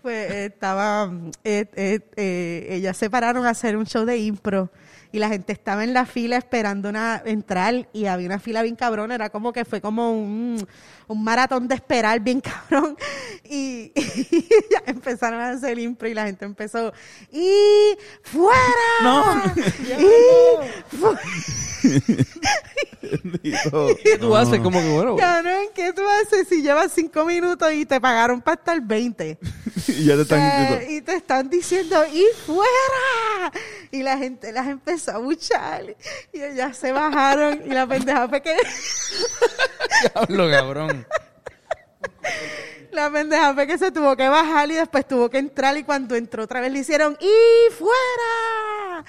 Pues eh, estaba. eh, eh, eh, ellas se pararon a hacer un show de impro. Y la gente estaba en la fila esperando una entrar y había una fila bien cabrón. Era como que fue como un, un maratón de esperar bien cabrón. Y, y ya empezaron a hacer impro y la gente empezó. ¡Y fuera! No. ¡Y fuera! ¿Qué tú haces? Como que bueno. Cabrón, ¿qué tú haces si llevas cinco minutos y te pagaron para estar 20? y ya te están Eh, diciendo... y te están diciendo, ¡y fuera! Y la gente las empezó a buchar. Y ellas se bajaron y la pendeja fue que... Diablo, cabrón. La pendeja fue que se tuvo que bajar y después tuvo que entrar y cuando entró otra vez le hicieron ¡y fuera!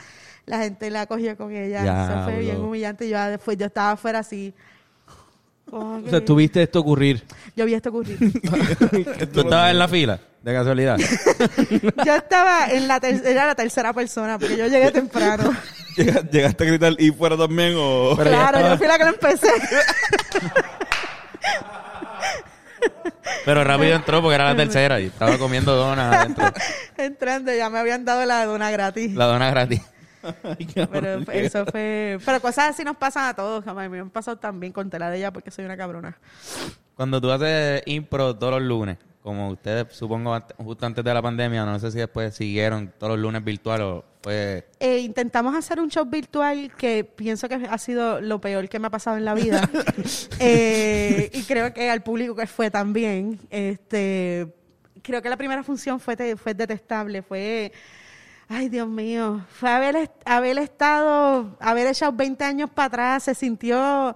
La gente la cogió con ella. Eso fue bien humillante. Yo, después, yo estaba afuera así. O sea, tú viste esto ocurrir. Yo vi esto ocurrir. ¿Tú estabas en la fila? De casualidad. yo estaba en la, ter- era la tercera persona porque yo llegué temprano. Llega- ¿Llegaste a gritar y fuera también o...? Pero ya claro, estaba- yo fui la que lo empecé. Pero rápido entró porque era la tercera y estaba comiendo donas adentro. Entrando, ya me habían dado la dona gratis. La dona gratis. Pero eso fue. Pero cosas así nos pasan a todos. Jamás me han pasado también con tela de ella porque soy una cabrona. Cuando tú haces impro todos los lunes, como ustedes supongo justo antes de la pandemia, no sé si después siguieron todos los lunes virtual o fue... Eh, intentamos hacer un show virtual que pienso que ha sido lo peor que me ha pasado en la vida. Eh, y creo que al público que fue también. Este, creo que la primera función fue, te- fue detestable. Fue. Ay, Dios mío. Fue haber, haber estado. Haber echado 20 años para atrás. Se sintió.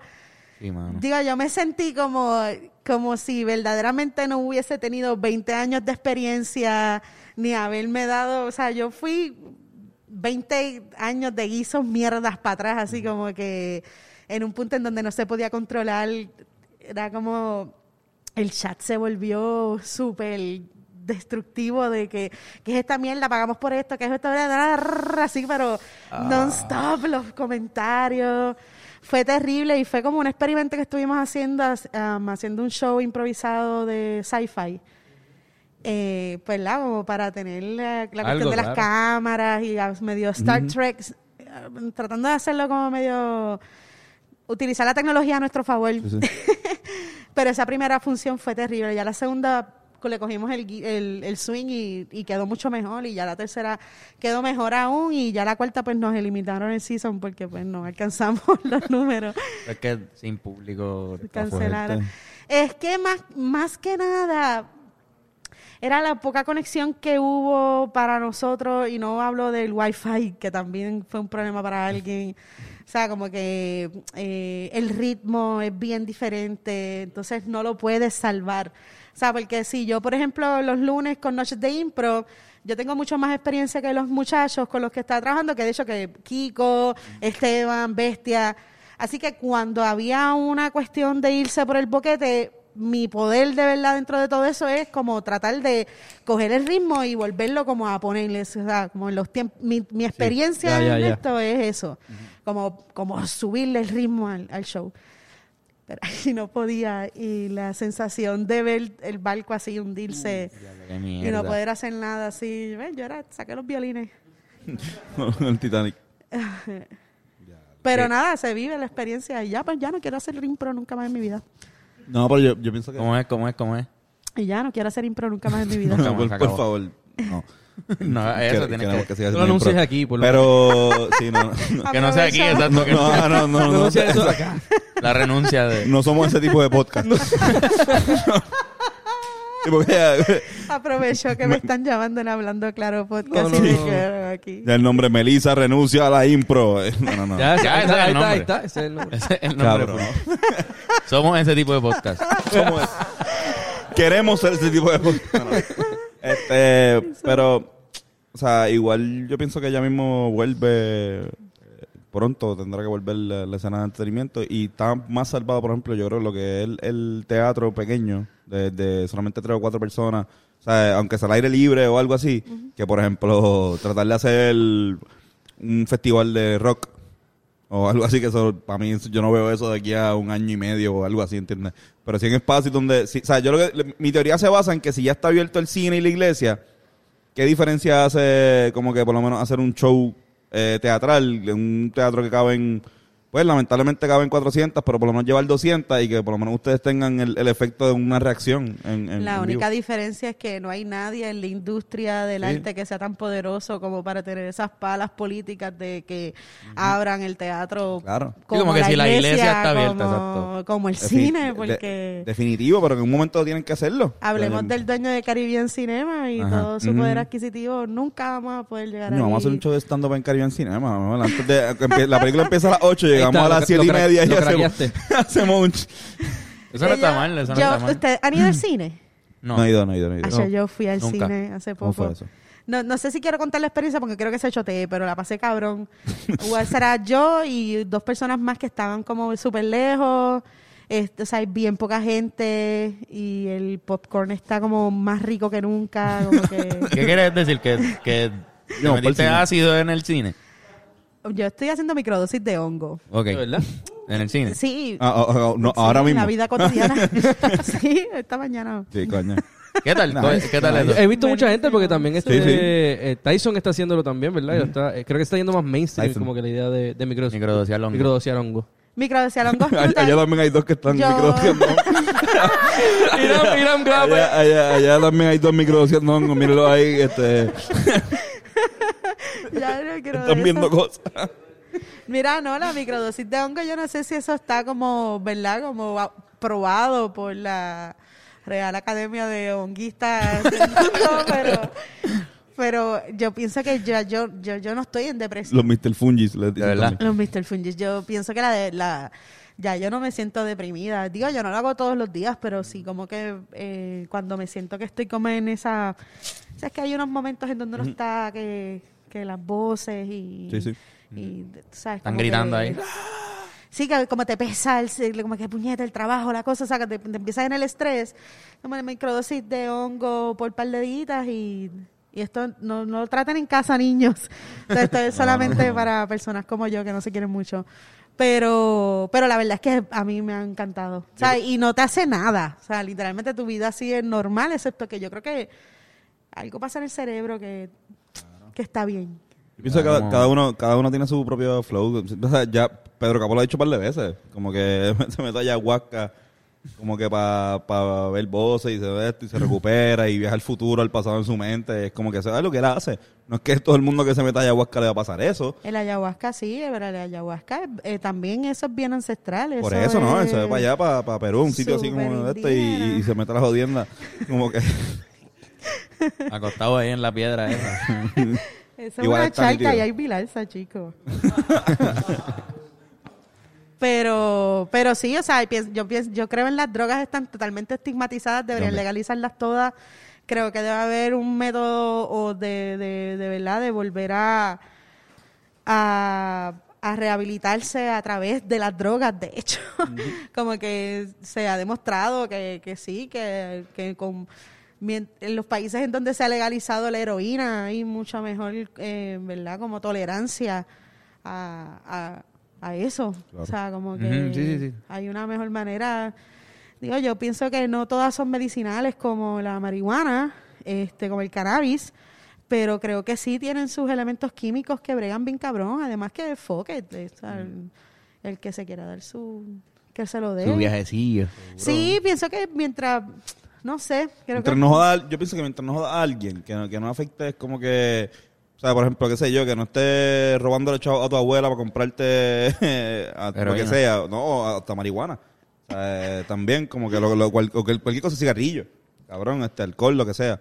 Sí, mano. Digo, yo me sentí como, como si verdaderamente no hubiese tenido 20 años de experiencia, ni haberme dado, o sea, yo fui 20 años de guisos mierdas para atrás, así como que en un punto en donde no se podía controlar, era como el chat se volvió súper destructivo de que, que es esta mierda, pagamos por esto, que es esto, así, pero non-stop los comentarios. Fue terrible y fue como un experimento que estuvimos haciendo, um, haciendo un show improvisado de sci-fi. Eh, pues la, como para tener la, la cuestión Algo, de las claro. cámaras y ah, medio Star Trek, eh, tratando de hacerlo como medio utilizar la tecnología a nuestro favor. Sí, sí. Pero esa primera función fue terrible. Ya la segunda le cogimos el, el, el swing y, y quedó mucho mejor. Y ya la tercera quedó mejor aún. Y ya la cuarta, pues nos eliminaron el season porque pues no alcanzamos los números. Es que sin público. Cancelaron. Es que más, más que nada, era la poca conexión que hubo para nosotros, y no hablo del wifi, que también fue un problema para alguien. O sea, como que eh, el ritmo es bien diferente, entonces no lo puedes salvar. O sea, porque si yo, por ejemplo, los lunes con Noches de Impro, yo tengo mucho más experiencia que los muchachos con los que estaba trabajando, que de hecho que Kiko, Esteban, Bestia. Así que cuando había una cuestión de irse por el boquete, mi poder de verdad dentro de todo eso es como tratar de coger el ritmo y volverlo como a ponerle, o sea, como en los tiempos, mi, mi experiencia Ya, ya, en ya. esto es eso, como, como subirle el ritmo al, al show. Pero ahí no podía y la sensación de ver el barco así hundirse Qué y no poder hacer nada así, yo era, saqué los violines. el Titanic. Pero nada, se vive la experiencia y ya, pues ya no quiero hacer impro nunca más en mi vida. No, pero yo, yo pienso que... ¿Cómo es? ¿Cómo es? ¿Cómo es? Y ya no quiero hacer impro nunca más en mi vida. No, por, por favor. No. No, eso Que- tiene queremos que... Tú lo haciendo anuncies aquí, por lo Pero, sí, no, no. Que no sea aquí, exacto. que No, no, no, no, Anuncia eso acá. La renuncia de... No somos ese tipo de podcast. Aprovecho que me están llamando en Hablando Claro Podcast No, y no, me no. quedo aquí. ya el nombre Melissa renuncia a la impro. Eh, No, no, no. Ya, Ya, ahí ese está, es ahí el está, ahí. Ese es el nombre. Ese es el nombre. Cabrón. Somos ese tipo de podcast. ¿Cómo es? Queremos ser ese tipo de podcast. Este, pero, o sea, igual yo pienso que ella mismo vuelve eh, pronto, tendrá que volver la, la escena de entretenimiento. Y está más salvado, por ejemplo, yo creo lo que es el, el teatro pequeño, de, de solamente tres o cuatro personas, o sea, aunque sea al aire libre o algo así, que por ejemplo, tratar de hacer un festival de rock o algo así que eso, para mí, yo no veo eso de aquí a un año y medio o algo así, ¿entiendes? Pero sí en espacios donde, o sea, yo lo que, mi teoría se basa en que si ya está abierto el cine y la iglesia, ¿qué diferencia hace como que por lo menos hacer un show eh, teatral, en un teatro que caben, pues lamentablemente caben 400, pero por lo menos llevar 200 y que por lo menos ustedes tengan el, el efecto de una reacción en, en La en única vivo? diferencia es que no hay nadie en la industria del Sí. arte que sea tan poderoso como para tener esas palas políticas de que abran el teatro Claro. Sí, como que si la iglesia está abierta, como, exacto. como el cine, de- porque definitivo, pero en un momento tienen que hacerlo. hablemos del dueño de Caribbean Cinema y Ajá. todo su poder adquisitivo, nunca vamos a poder llegar No, ahí. vamos a hacer un show de stand-up en Caribbean Cinema. Antes de, la película empieza a las 8, llegamos está, a lo las 7 y lo cra- media y lo hacemos, hacemos un... Eso no está mal, eso no yo- está mal. ¿Usted han ido al cine? No. No he ido, no he ido, no he ido. Ayer yo fui al nunca. cine hace ¿Cómo poco. fue eso? No, no sé si quiero contar la experiencia porque creo que se choteé, pero la pasé cabrón. Igual será yo y dos personas más que estaban como súper lejos. Este, o sea, hay bien poca gente y el popcorn está como más rico que nunca. Como que ¿Qué quieres decir? ¿Que, que te No, por metiste ácido en el cine? Yo estoy haciendo microdosis de hongo. Ok. ¿De verdad? En el cine. Sí. Ah, ah, ah, no, sí, ahora en mismo. La vida cotidiana. sí, esta mañana. Sí, coño. ¿Qué tal? Nice, ¿Qué tal? He visto mucha gente porque también este, Sí, sí. eh, Tyson está haciéndolo también, ¿verdad? Está- eh, creo que está yendo más mainstream Tyson. como que la idea de, de micro, Microdosiar hongo. microdosiar hongo. Microdosis de hongo Allá, también hay dos que están Yo- microdociando. mira, mira, mira, allá, allá, allá también hay dos microdociando hongos. Mírenlo ahí. Este, Ya no quiero están viendo eso. cosas. Mira, no, la microdosis de hongo, yo no sé si eso está como, ¿verdad? Como probado por la Real Academia de Honguistas pero, pero yo pienso que yo, yo, yo, yo no estoy en depresión. Los Mr. Fungis. dicen verdad? Los Mr. Fungis, yo pienso que la, de, la ya yo no me siento deprimida. Digo, yo no lo hago todos los días, pero sí como que eh, cuando me siento que estoy como en esa... O sea, es que hay unos momentos en donde uno está, que, que las voces y... Sí, sí. y, ¿sabes? Están como gritando que- ahí. Sí, que como te pesa, el, como que puñeta el trabajo, la cosa, o sea, que te, te empieza en el estrés. Como microdosis de hongo por par de días y, y esto no, no lo traten en casa, niños. Entonces, esto es solamente para personas como yo que no se quieren mucho. Pero, pero la verdad es que a mí me ha encantado. O sea, y no te hace nada. O sea, literalmente tu vida sigue normal, excepto que yo creo que algo pasa en el cerebro que, que está bien. Yo pienso que cada, uno, cada uno tiene su propio flow. O sea, ya Pedro Capó lo ha dicho un par de veces. Como que se mete ayahuasca como que para ver voces y se ve esto y se recupera y viaja al futuro, al pasado en su mente. Es como que eso es lo que él hace. No es que todo el mundo que se meta a ayahuasca le va a pasar eso. El ayahuasca sí, pero el ayahuasca eh, también eso es bien ancestral. Por eso, ¿no? es Eso es para allá, para, para Perú, un sitio así como este y, y se mete a la jodienda. Como que... Acostado ahí en la piedra esa. Eso es Igual una está charca nítido. y hay bilarza, chicos. pero, pero sí, o sea, pienso- yo, pienso, yo creo en las drogas están totalmente estigmatizadas, deberían Hombre. legalizarlas todas. Creo que debe haber un método o de, de, de verdad de volver a, a, a rehabilitarse a través de las drogas, de hecho. Como que se ha demostrado que, que sí, que, que con en los países en donde se ha legalizado la heroína hay mucha mejor, eh, ¿verdad? Como tolerancia a, a, a eso. Claro. O sea, como que Ujú, sí, sí, sí. hay una mejor manera. Digo, yo pienso que no todas son medicinales como la marihuana, este, como el cannabis, pero creo que sí tienen sus elementos químicos que bregan bien cabrón. Además que o sea, el, el que se quiera dar su... que se lo dé. Su viajecillo. Sí, pienso que mientras... No sé, creo Mientras que... no joda, yo pienso que mientras no joda a alguien, que no, que no afecte es como que, o sea, por ejemplo, qué sé yo, que no esté robándole chavo a tu abuela para comprarte a, lo que sea, no, hasta marihuana. O sea, eh, también como que, lo, lo- cual- o que cualquier cosa, cigarrillo, cabrón, este alcohol, lo que sea.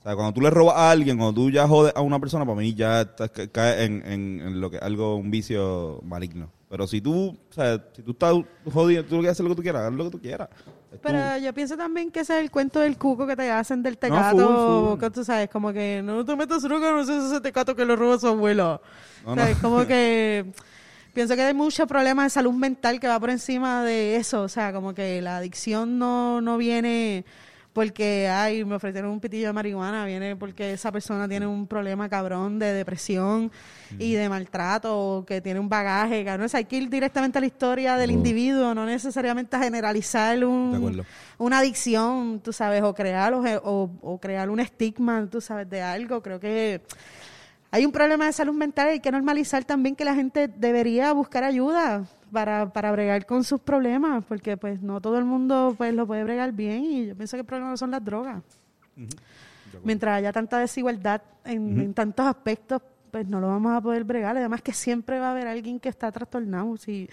O sea, cuando tú le robas a alguien, cuando tú ya jodes a una persona, para mí ya estás- ca- cae en, en, en lo que algo, un vicio maligno. Pero si tú, o sea, si tú estás jodido, tú lo que haces lo que tú quieras, haz lo que tú quieras. Es Pero yo pienso también que ese es el cuento del cuco que te hacen del No, tecato. full, full. que tú sabes, como que no te metas droga, no sé ese tecato que lo roba su abuela. No, ¿Sabes? no. Como que pienso que hay muchos problemas de salud mental que va por encima de eso. O sea, como que la adicción no, no viene porque, ay, me ofrecieron un pitillo de marihuana, viene porque esa persona tiene un problema cabrón de depresión y de maltrato, o que tiene un bagaje, cabrón. O sea, hay que ir directamente a la historia del Oh. individuo, no necesariamente a generalizar un, una adicción, tú sabes, o crear, o, o- o crear un estigma, tú sabes, de algo. Creo que hay un problema de salud mental y hay que normalizar también que la gente debería buscar ayuda para, para bregar con sus problemas, porque pues no todo el mundo pues lo puede bregar bien y yo pienso que el problema no son las drogas. Mientras haya tanta desigualdad en, en tantos aspectos, pues no lo vamos a poder bregar. Además que siempre va a haber alguien que está trastornado. Si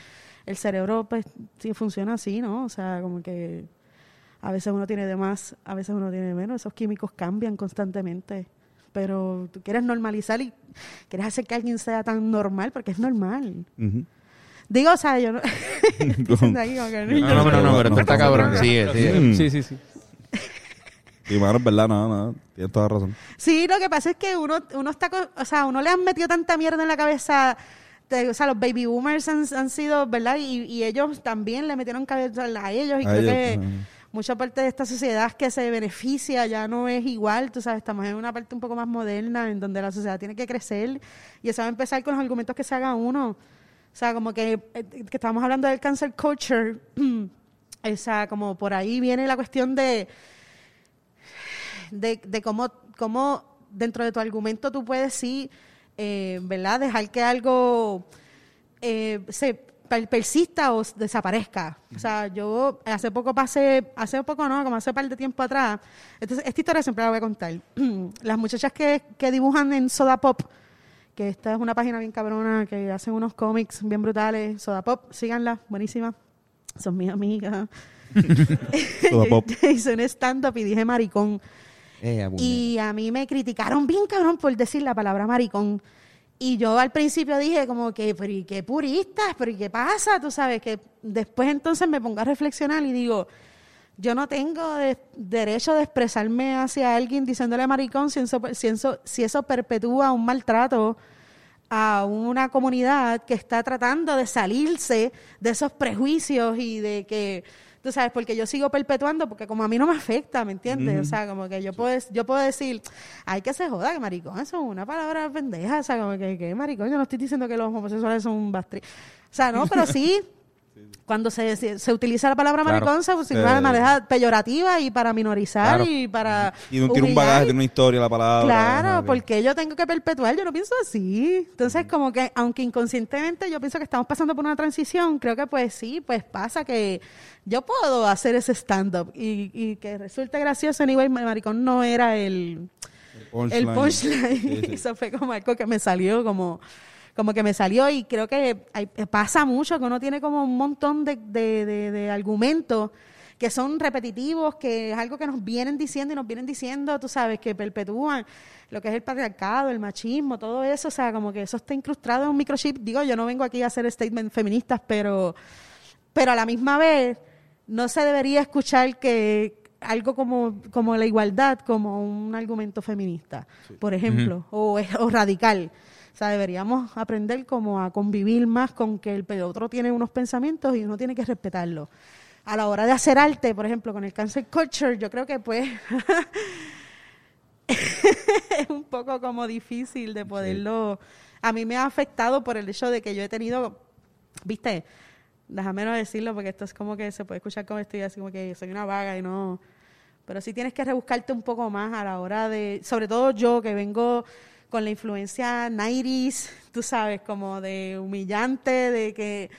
el cerebro pues si funciona así, ¿no? O sea, como que a veces uno tiene de más, a veces uno tiene de menos. Esos químicos cambian constantemente. Pero tú quieres normalizar y quieres hacer que alguien sea tan normal, porque es normal. Ujú. Digo, o sea, yo no... No, no, no, no, pero esto está cabrón. Sigue, sigue. Sí, sí, sí. Sí, mano, es verdad, no, no, tienes toda razón. Sí, lo que pasa es que uno, uno está, co- o sea, uno le han metido tanta mierda en la cabeza. de- o sea, los baby boomers han, han sido, ¿verdad? Y, y ellos también le metieron cabeza a ellos. Y A creo ellos, que mucha parte de esta sociedad que se beneficia ya no es igual. Tú sabes, estamos en una parte un poco más moderna en donde la sociedad tiene que crecer. Y eso va a empezar con los argumentos que se haga uno. O sea, como que, eh, que estábamos hablando del cancel culture. o sea, como por ahí viene la cuestión de de, de cómo, cómo dentro de tu argumento tú puedes sí, eh, ¿verdad? Dejar que algo eh, se per- persista o desaparezca. O sea, yo hace poco pasé, hace poco no, como hace un par de tiempo atrás, entonces esta historia siempre la voy a contar. Las muchachas que, que dibujan en Soda Pop, que esta es una página bien cabrona, que hacen unos cómics bien brutales, Soda Pop, síganla, buenísima. Son mis amigas. Soda Pop. Hice un stand-up y dije maricón. Eh. Y a mí me criticaron bien cabrón por decir la palabra maricón. Y yo al principio dije como que, pero ¿y qué puristas? ¿Pero y qué pasa? Tú sabes, que después entonces me pongo a reflexionar y digo, yo no tengo de- derecho de expresarme hacia alguien diciéndole maricón si eso, si eso, si eso perpetúa un maltrato a una comunidad que está tratando de salirse de esos prejuicios y de que, tú sabes, porque yo sigo perpetuando, porque como a mí no me afecta, ¿me entiendes? O sea, como que yo puedo, yo puedo decir, hay que se joda, que maricón, eso es una palabra pendeja, o sea, como que, que maricón, yo no estoy diciendo que los homosexuales son bastri... O sea, no, pero sí, Cuando se, se, utiliza la palabra Claro. maricón, se utiliza de manera peyorativa y para minorizar Claro. y para. Y no tiene un bagaje, tiene una historia la palabra. Claro, porque yo tengo que perpetuar, yo no pienso así. Entonces, como que, aunque inconscientemente yo pienso que estamos pasando por una transición, creo que pues sí, pues pasa que yo puedo hacer ese stand-up y, y que resulte gracioso. Anyway, maricón no era el, el punchline. Sí, sí. Eso fue como algo que me salió como como que me salió y creo que hay- pasa mucho que uno tiene como un montón de, de, de- de argumentos que son repetitivos, que es algo que nos vienen diciendo y nos vienen diciendo, tú sabes, que perpetúan lo que es el patriarcado, el machismo, todo eso, o sea, como que eso está incrustado en un microchip. Digo, yo no vengo aquí a hacer statements feministas, pero, pero a la misma vez no se debería escuchar que algo como, como la igualdad como un argumento feminista, por ejemplo, o, o radical. Sea, deberíamos aprender como a convivir más con que el otro tiene unos pensamientos y uno tiene que respetarlo. A la hora de hacer arte, por ejemplo, con el cancel culture, yo creo que pues es un poco como difícil de poderlo... A mí me ha afectado por el hecho de que yo he tenido, viste, déjame no decirlo porque esto es como que se puede escuchar como estoy así como que soy una vaga y no... Pero sí tienes que rebuscarte un poco más a la hora de, sobre todo yo que vengo con la influencia 90s, tú sabes, como de humillante, de que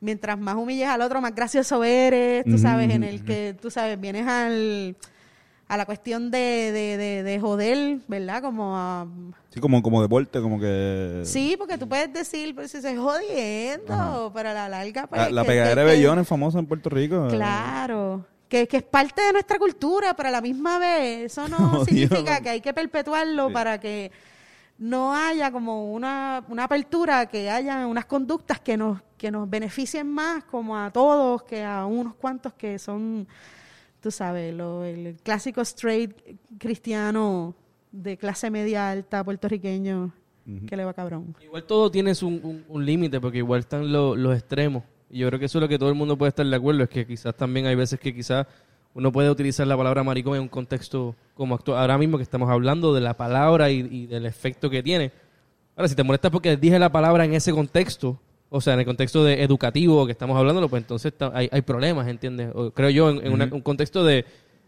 mientras más humilles al otro, más gracioso eres, tú sabes, en el que, tú sabes, vienes al, a la cuestión de, de, de, de joder, ¿verdad? Como a... Sí, como, como deporte, como que... Sí, porque tú puedes decir, pues si se jodiendo, pero a la larga... Pues, La, la que- pegadera de que- Bellón es famosa en Puerto Rico. Claro. Que, que es parte de nuestra cultura, pero a la misma vez eso no significa que hay que perpetuarlo Sí. para que no haya como una, una apertura, que haya unas conductas que nos, que nos beneficien más como a todos, que a unos cuantos que son, tú sabes, lo, el clásico straight cristiano de clase media alta puertorriqueño que le va cabrón. Igual todo tiene su- un, un límite, porque igual están lo- los extremos. Y yo creo que eso es lo que todo el mundo puede estar de acuerdo, es que quizás también hay veces que quizás uno puede utilizar la palabra maricón en un contexto como actual. Ahora mismo que estamos hablando de la palabra y, y del efecto que tiene. Ahora, si te molesta porque dije la palabra en ese contexto, o sea, en el contexto de educativo que estamos hablando, pues entonces hay, hay problemas, ¿entiendes? O creo yo, en, en una- un contexto de,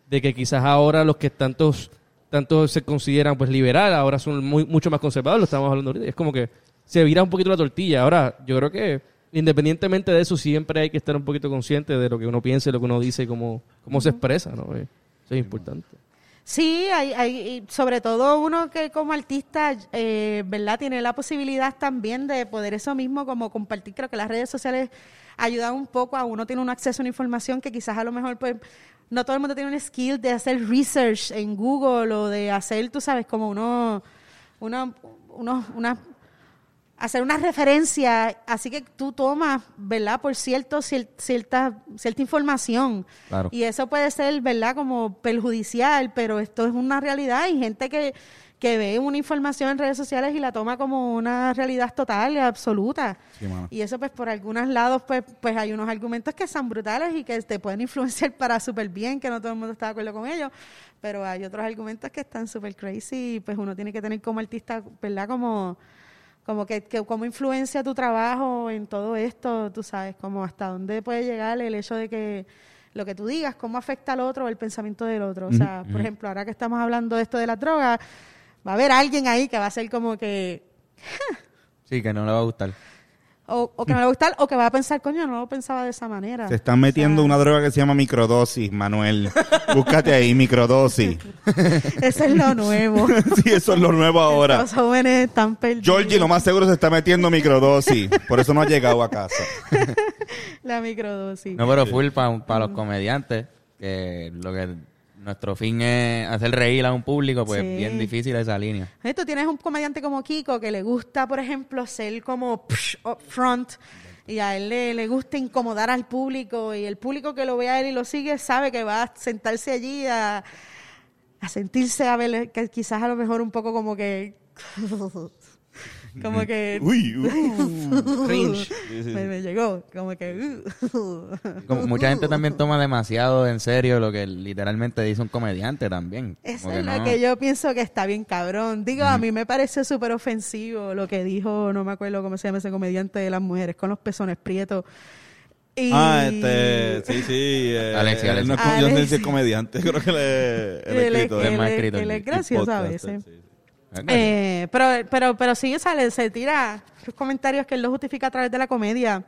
de que quizás ahora los que tantos tanto se consideran pues liberal, ahora son muy, mucho más conservadores, lo estamos hablando ahorita. Es como que se vira un poquito la tortilla. Ahora, yo creo que independientemente de eso, siempre hay que estar un poquito consciente de lo que uno piensa, y lo que uno dice y cómo, cómo se expresa, ¿no? Eh, Eso es importante. Sí, hay, hay, sobre todo uno que como artista, eh, ¿verdad? Tiene la posibilidad también de poder eso mismo como compartir. Creo que las redes sociales ayudan un poco a uno tiene un acceso a una información que quizás a lo mejor pues no todo el mundo tiene un skill de hacer research en Google o de hacer, tú sabes, como uno, uno, unos- una hacer una referencia, así que tú tomas, ¿verdad? Por cierto, cier- cierta, cierta información. Claro. Y eso puede ser, ¿verdad? Como perjudicial, pero esto es una realidad. Hay gente que, que ve una información en redes sociales y la toma como una realidad total y absoluta. Sí. Y eso, pues, por algunos lados, pues, pues hay unos argumentos que son brutales y que te pueden influenciar para súper bien, que no todo el mundo está de acuerdo con ellos. Pero hay otros argumentos que están súper crazy y, pues, uno tiene que tener como artista, ¿verdad? Como como que, que cómo influencia tu trabajo en todo esto, tú sabes, como hasta dónde puede llegar el hecho de que lo que tú digas, cómo afecta al otro o el pensamiento del otro. O sea, por ejemplo, ahora que estamos hablando de esto de las drogas, va a haber alguien ahí que va a ser como que, Sí, que no le va a gustar. O, o que le va a gustar, o que va a pensar, coño, no lo pensaba de esa manera. Se están metiendo O sea, una droga que se llama microdosis, Manuel. Búscate ahí, microdosis. Eso es lo nuevo. sí, eso es lo nuevo ahora. Los jóvenes están perdidos. Georgie lo más seguro se está metiendo microdosis. Por eso no ha llegado a casa. La microdosis. No, pero full para los comediantes, que lo que nuestro fin es hacer reír a un público, pues Sí. bien difícil esa línea. Tú tienes un comediante como Kiko que le gusta, por ejemplo, ser como psh, up front y a él le, le gusta incomodar al público y el público que lo ve a él y lo sigue sabe que va a sentarse allí a, a sentirse a ver que quizás a lo mejor un poco como que como que Uy, uh. Cringe. me, me llegó como que uh. Como mucha gente también toma demasiado en serio lo que literalmente dice un comediante también. Eso es lo no- que yo pienso que está bien cabrón. Digo, a mí me parece súper ofensivo lo que dijo, no me acuerdo cómo se llama ese comediante de las mujeres con los pezones prietos. Y- Ah, este, sí, sí. eh, Alexi, él Alexi. no es com- yo no sé si es comediante, creo que él es, él es Él es- escritor. es más él es- gracioso a veces. sí, sí. Eh, pero, pero, pero sí, o sea, le- se tira los comentarios que él lo justifica a través de la comedia.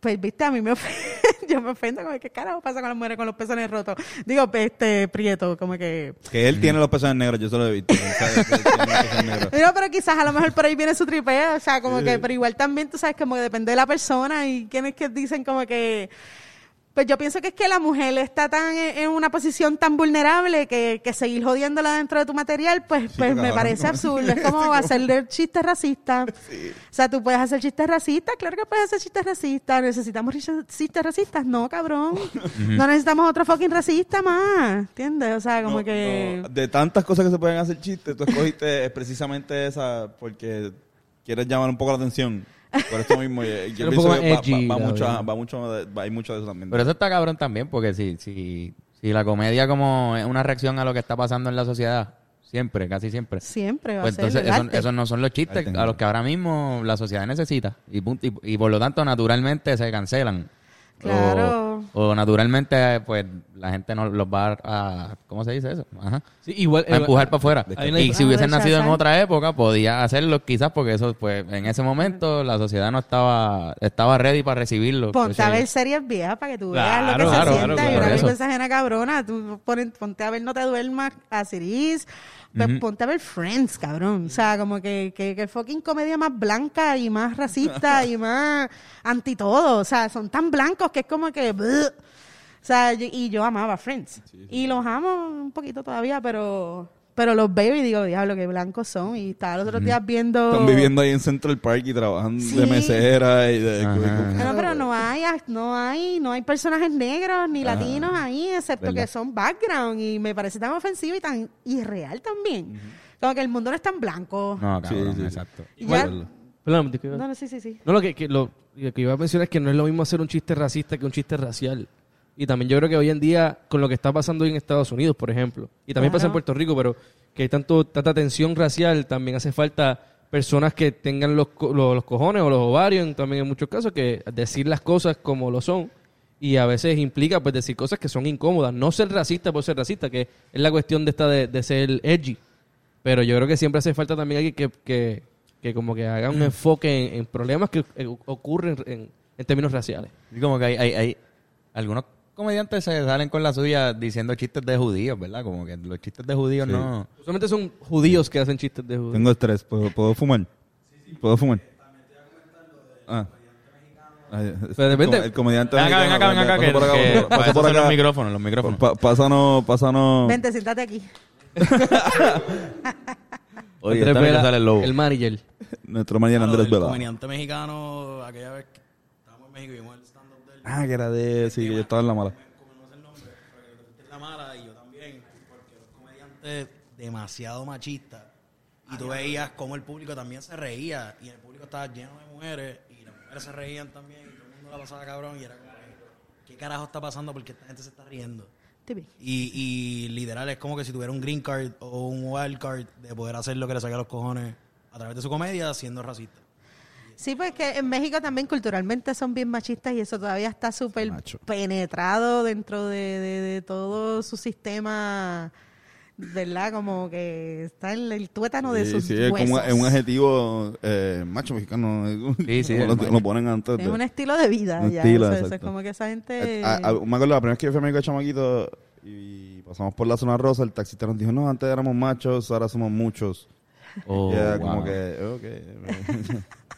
Pues, viste, a mí me ofende, yo me ofendo, como que, ¿qué carajo pasa con las mujeres con los pezones rotos? Digo, este, prieto, como que... Que él tiene los pezones negros, yo solo he visto. No, pero quizás a lo mejor por ahí viene su tripeo, o sea, como que, pero igual también, tú sabes, como que depende de la persona y quienes que dicen como que... Pues yo pienso que es que la mujer está tan en una posición tan vulnerable que, que seguir jodiéndola dentro de tu material, pues, pues me parece absurdo. Es como hacerle chistes racistas. O sea, tú puedes hacer chistes racistas, claro que puedes hacer chistes racistas. ¿Necesitamos chistes racistas? No, cabrón. No necesitamos otro fucking racista más. ¿Entiendes? O sea, como No, que... no, de tantas cosas que se pueden hacer chistes, tú escogiste precisamente esa porque quieres llamar un poco la atención. Por eso mismo. yo pienso que va, edgy, va- va la mucho, verdad. ajá, va mucho de- va- hay mucho de eso también. Pero eso está cabrón también, porque si, si, si la comedia como es una reacción a lo que está pasando en la sociedad, siempre, casi siempre. Siempre va Pues a ser entonces el eso- arte. esos no son los chistes a los que ahora mismo la sociedad necesita. Y, punto. y, y por lo tanto, naturalmente se cancelan. Claro. O, o naturalmente, pues la gente no los va a. ¿Cómo se dice eso? Ajá. Sí, igual, A empujar para afuera. Y si hubiesen nacido en otra época, podía hacerlo quizás porque eso, pues, en ese momento la sociedad no estaba estaba ready para recibirlo. Ponte a ver series viejas para que tú veas Claro, lo que claro, se claro, sienta. claro, y una vergüenza ajena cabrona. Tú pon- ponte a ver No te duermas a Ciris. pues Ponte a ver Friends, cabrón. O sea, como que, que, que fucking comedia más blanca y más racista y más anti todo. O sea, son tan blancos que es como que... O sea, yo- y yo amaba Friends. Y los amo un poquito todavía, pero... Pero los veo y digo, diablo, qué blancos son. Y estaba los otros días viendo... Están viviendo ahí en Central Park y trabajando de mesera y de... No, pero no hay, no hay, no hay personajes negros ni latinos ahí, excepto ¿Verdad? que son background y me parece tan ofensivo y tan irreal también. Como que el mundo no es tan blanco. No, cabrón, sí, sí. exacto. Ya- Igual. Perdón, ¿qué iba- no, no, sí, sí, sí. No, lo que, que lo, lo que iba a mencionar es que no es lo mismo hacer un chiste racista que un chiste racial. Y también yo creo que hoy en día, con lo que está pasando hoy en Estados Unidos, por ejemplo, y también pasa en. Puerto Rico, pero que hay tanto, tanta tensión racial, también hace falta personas que tengan los, los, los cojones o los ovarios, también en muchos casos, que decir las cosas como lo son. Y a veces implica pues decir cosas que son incómodas. No ser racista por ser racista, que es la cuestión de esta de, de ser edgy. Pero yo creo que siempre hace falta también alguien que, que, que como que haga un enfoque en, en problemas que eh, ocurren en, en términos raciales. Y como que hay, hay, hay- algunos comediantes se salen con la suya diciendo chistes de judíos, ¿verdad? Como que los chistes de judíos Sí. no... Usualmente son judíos que hacen chistes de judíos. Tengo estrés. ¿Puedo, ¿puedo fumar? ¿Puedo fumar? Ah. Pero depende. El comediante Ven acá, ven acá, ven acá, que, por acá, que pasa por son los acá. micrófonos, los micrófonos. Pa- pásanos, pásanos. Vente, siéntate aquí. Oye, Andrés Vela, sale el lobo. el manager. Nuestro Claro, Andrés el Vela. comediante mexicano, aquella vez que estábamos en México y vimos el de. Ah, que era de... Sí, que yo estaba en la mala. Como no sé el nombre, pero que tú la mala y yo también, porque los comediantes demasiado machistas. Y tú veías cómo el público también se reía y el público estaba lleno de mujeres y las mujeres se reían también y todo el mundo la pasaba cabrón y era como ¿qué carajo está pasando? Porque esta gente se está riendo. Y, y literal es como que si tuviera un green card o un wild card de poder hacer lo que le saque a los cojones a través de su comedia siendo racista. Sí, pues que en México también culturalmente son bien machistas y eso todavía está súper penetrado dentro de, de- de todo su sistema, ¿verdad? Como que está en el tuétano de Sí, sus sí, es como huesos. es un adjetivo eh, macho mexicano. Sí, sí, lo, es lo ponen antes Es un estilo de vida, Un ya. estilo, eso, eso es como que esa gente... Eh, a- a- me acuerdo la primera vez que yo fui a México de chamaquito y pasamos por la zona rosa, el taxista nos dijo, no, antes éramos machos, ahora somos muchos. Oh, y era wow. como que, ok.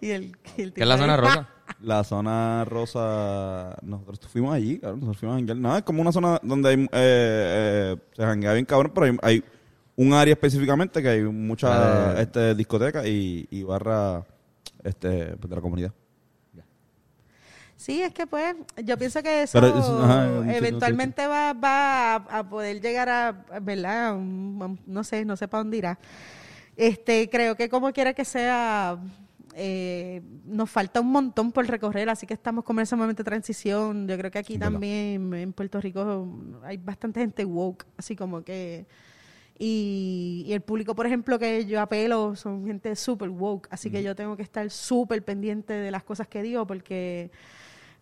y el, y el ¿Qué es la zona rosa? la zona rosa, nosotros fuimos allí, cabrón, nosotros fuimos a janguear. Nada, es como una zona donde hay, eh, eh, se janguea bien cabrón, pero hay, hay un área específicamente que hay muchas Eh. este, discotecas y, y barra este, pues, de la comunidad. Sí, es que pues yo pienso que eso Pero es- ajá, eventualmente va, va a, a poder llegar a, ¿verdad? No sé, no sé para dónde irá. Este, creo que como quiera que sea, eh, nos falta un montón por recorrer, así que estamos como en ese momento de transición. Yo creo que aquí también en Puerto Rico hay bastante gente woke, así como que... Y, y el público, por ejemplo, que yo apelo, son gente súper woke, así que yo tengo que estar súper pendiente de las cosas que digo porque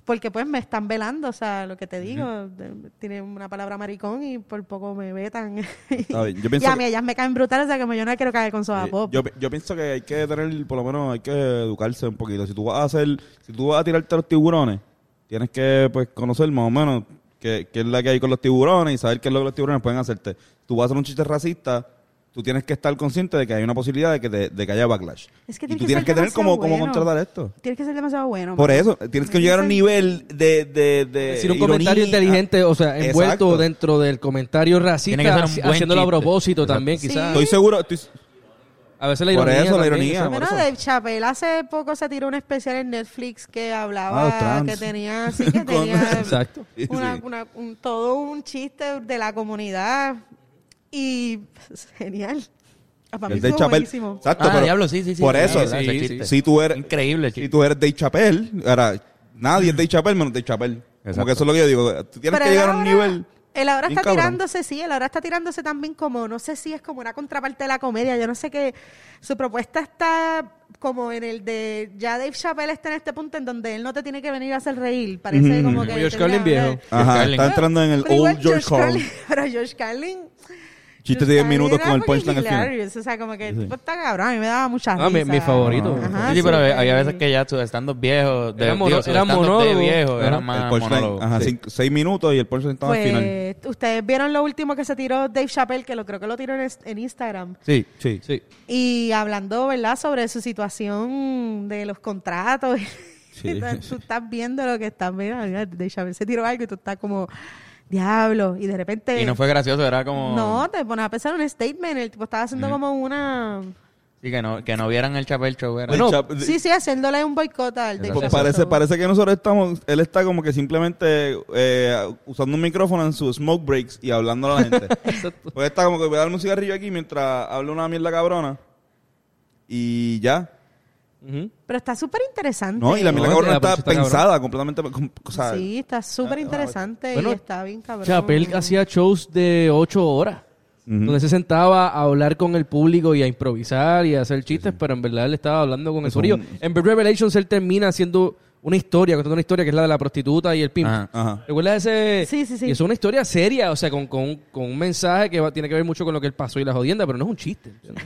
porque pues me están velando, o sea, lo que te digo, de- tiene una palabra maricón y por poco me vetan. Bien. Yo y a mí ellas me caen brutales, o sea, como yo no quiero caer con soda Sí, pop. Yo, yo pienso que hay que tener, por lo menos, hay que educarse un poquito. Si tú vas a hacer, si tú vas a tirarte a los tiburones, tienes que pues conocer más o menos qué, qué es la que hay con los tiburones y saber qué es lo que los tiburones pueden hacerte. Tú vas a hacer un chiste racista, tú tienes que estar consciente de que hay una posibilidad de que, te- de que haya backlash. Es que y tú que tienes que tener como bueno. contratar esto. Tienes que ser demasiado bueno. Por eso, tienes que llegar a un nivel de... de, de Decir un ironía. comentario inteligente, o sea, envuelto Exacto. dentro del comentario racista, haciéndolo a propósito Exacto. también, Sí. quizás. Estoy seguro, estoy- A veces la Por ironía. eso la también, ironía, quizás. Bueno. Dave Chappelle hace poco se tiró un especial en Netflix que Ah, hablaba trans. que tenía, sí, que tenía Exacto. Sí, una- sí. una- un- todo un chiste de la comunidad y pues, genial. Para mí el Chappelle. buenísimo. Exacto, Ah, pero diablo, sí, sí, sí. Por Sí, eso, ese sí, chiste. si tú eres... Increíble, Si tú eres Dave Chappelle, ahora nadie es Dave Chappelle menos Dave Chappelle. Como Exacto. que eso es lo que yo digo. Tú tienes Pero que él llegar a un ahora- nivel. Él ahora bien está cabrón. tirándose, sí, él ahora está tirándose también como, no sé si es como una contraparte de la comedia, yo no sé qué. Su propuesta está como en el de, ya Dave Chappelle está en este punto en donde él no te tiene que venir a hacer reír, parece como Como que... George Carlin viejo. Ajá, Carlin. está entrando en el Pero igual old George Carlin. Pero George Carlin... Chiste de 10 Carlin minutos con el punchline al final. O sea, como que el Sí. está cabrón, a mí me daba mucha Ah, mi- risa. mi favorito. Ajá, sí, sí, pero había veces que ya sus stand-up viejos, de, Era mono- digo, era monólogo. viejo, era El más punchline, monólogo. ajá, cinco- seis minutos y el punchline estaba al final. Pues, ustedes vieron lo último que se tiró Dave Chappelle, que lo creo que lo tiró en, en Instagram. Sí. Sí. Sí. Y hablando, ¿verdad?, sobre su situación de los contratos. Sí. tú estás viendo lo que estás viendo. Dave Chappelle se tiró algo y tú estás como, diablo. Y de repente. Y no fue gracioso, era como... No, te pones a pensar un statement. El tipo estaba haciendo como una. Sí, que no, que no vieran el Chapel Show. Era. Bueno, Chap- Sí, sí, haciéndole un boicot al Dave Pues parece, parece que nosotros estamos, él está como que simplemente eh, usando un micrófono en sus smoke breaks y hablando a la gente. pues está como que voy a darme un cigarrillo aquí mientras hablo una mierda cabrona y ya. Ujú. Pero está súper interesante. No, y la No, la está cosa está cabrón. pensada completamente. com- O sea, Sí, está súper interesante Bueno, y está bien cabrón. Chappelle hacía shows de ocho horas. Ujú. Donde se sentaba a hablar con el público y a improvisar y a hacer chistes, pero en verdad él estaba hablando con el corillo. un- En Bad Revelations él termina haciendo una historia, contando una historia que es la de la prostituta y el pimp. Ajá. Ajá. ¿Recuerdas ese? Sí, sí, sí. Y es una historia seria, o sea, con, con, con un mensaje que va- tiene que ver mucho con lo que él pasó y la jodienda, pero no es un chiste. ¿entiendes?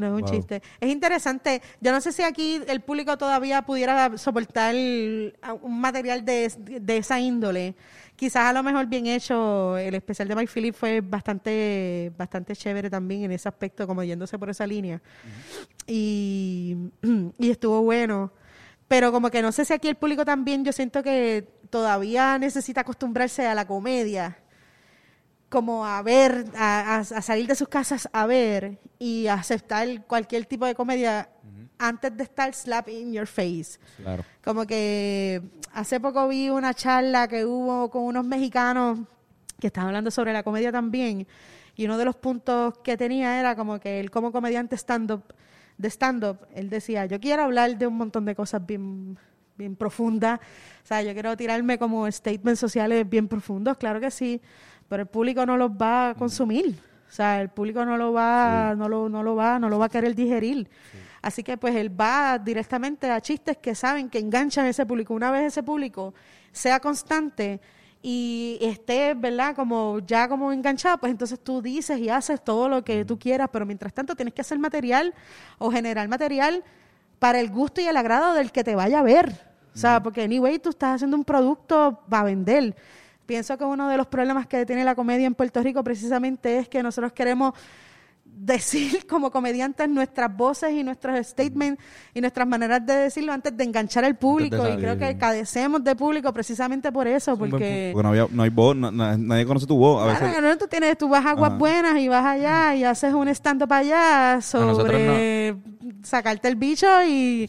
No es un Wow. chiste. Es interesante. Yo no sé si aquí el público todavía pudiera soportar un material de, de esa índole. Quizás a lo mejor bien hecho. El especial de Mike Phillips fue bastante, bastante chévere también en ese aspecto, como yéndose por esa línea. y, y estuvo bueno. Pero como que no sé si aquí el público también, yo siento que todavía necesita acostumbrarse a la comedia como a ver, a, salir de sus casas a ver y aceptar cualquier tipo de comedia antes de estar slap in your face. Claro. Como que hace poco vi una charla que hubo con unos mexicanos que estaban hablando sobre la comedia también y uno de los puntos que tenía era como que él como comediante stand-up, de stand-up, él decía, yo quiero hablar de un montón de cosas bien, bien profundas, o sea, yo quiero tirarme como statements sociales bien profundos, claro que sí, pero el público no los va a consumir. O sea, el público no lo va, no lo, no lo va, no lo va a querer digerir. Así que pues él va directamente a chistes que saben que enganchan a ese público. Una vez ese público sea constante y esté, ¿verdad? Como ya como enganchado, pues entonces tú dices y haces todo lo que tú quieras, pero mientras tanto tienes que hacer material o generar material para el gusto y el agrado del que te vaya a ver. O sea, porque anyway tú estás haciendo un producto para vender. Pienso que uno de los problemas que tiene la comedia en Puerto Rico precisamente es que nosotros queremos decir como comediantes nuestras voces y nuestros statements y nuestras maneras de decirlo antes de enganchar al público y creo que cadecemos de público precisamente por eso porque Porque no, había, no hay voz, na- nadie conoce tu voz. A Claro, veces, no, tú tienes tú vas a aguas Ajá. buenas y vas allá y haces un stand up allá sobre sacarte el bicho y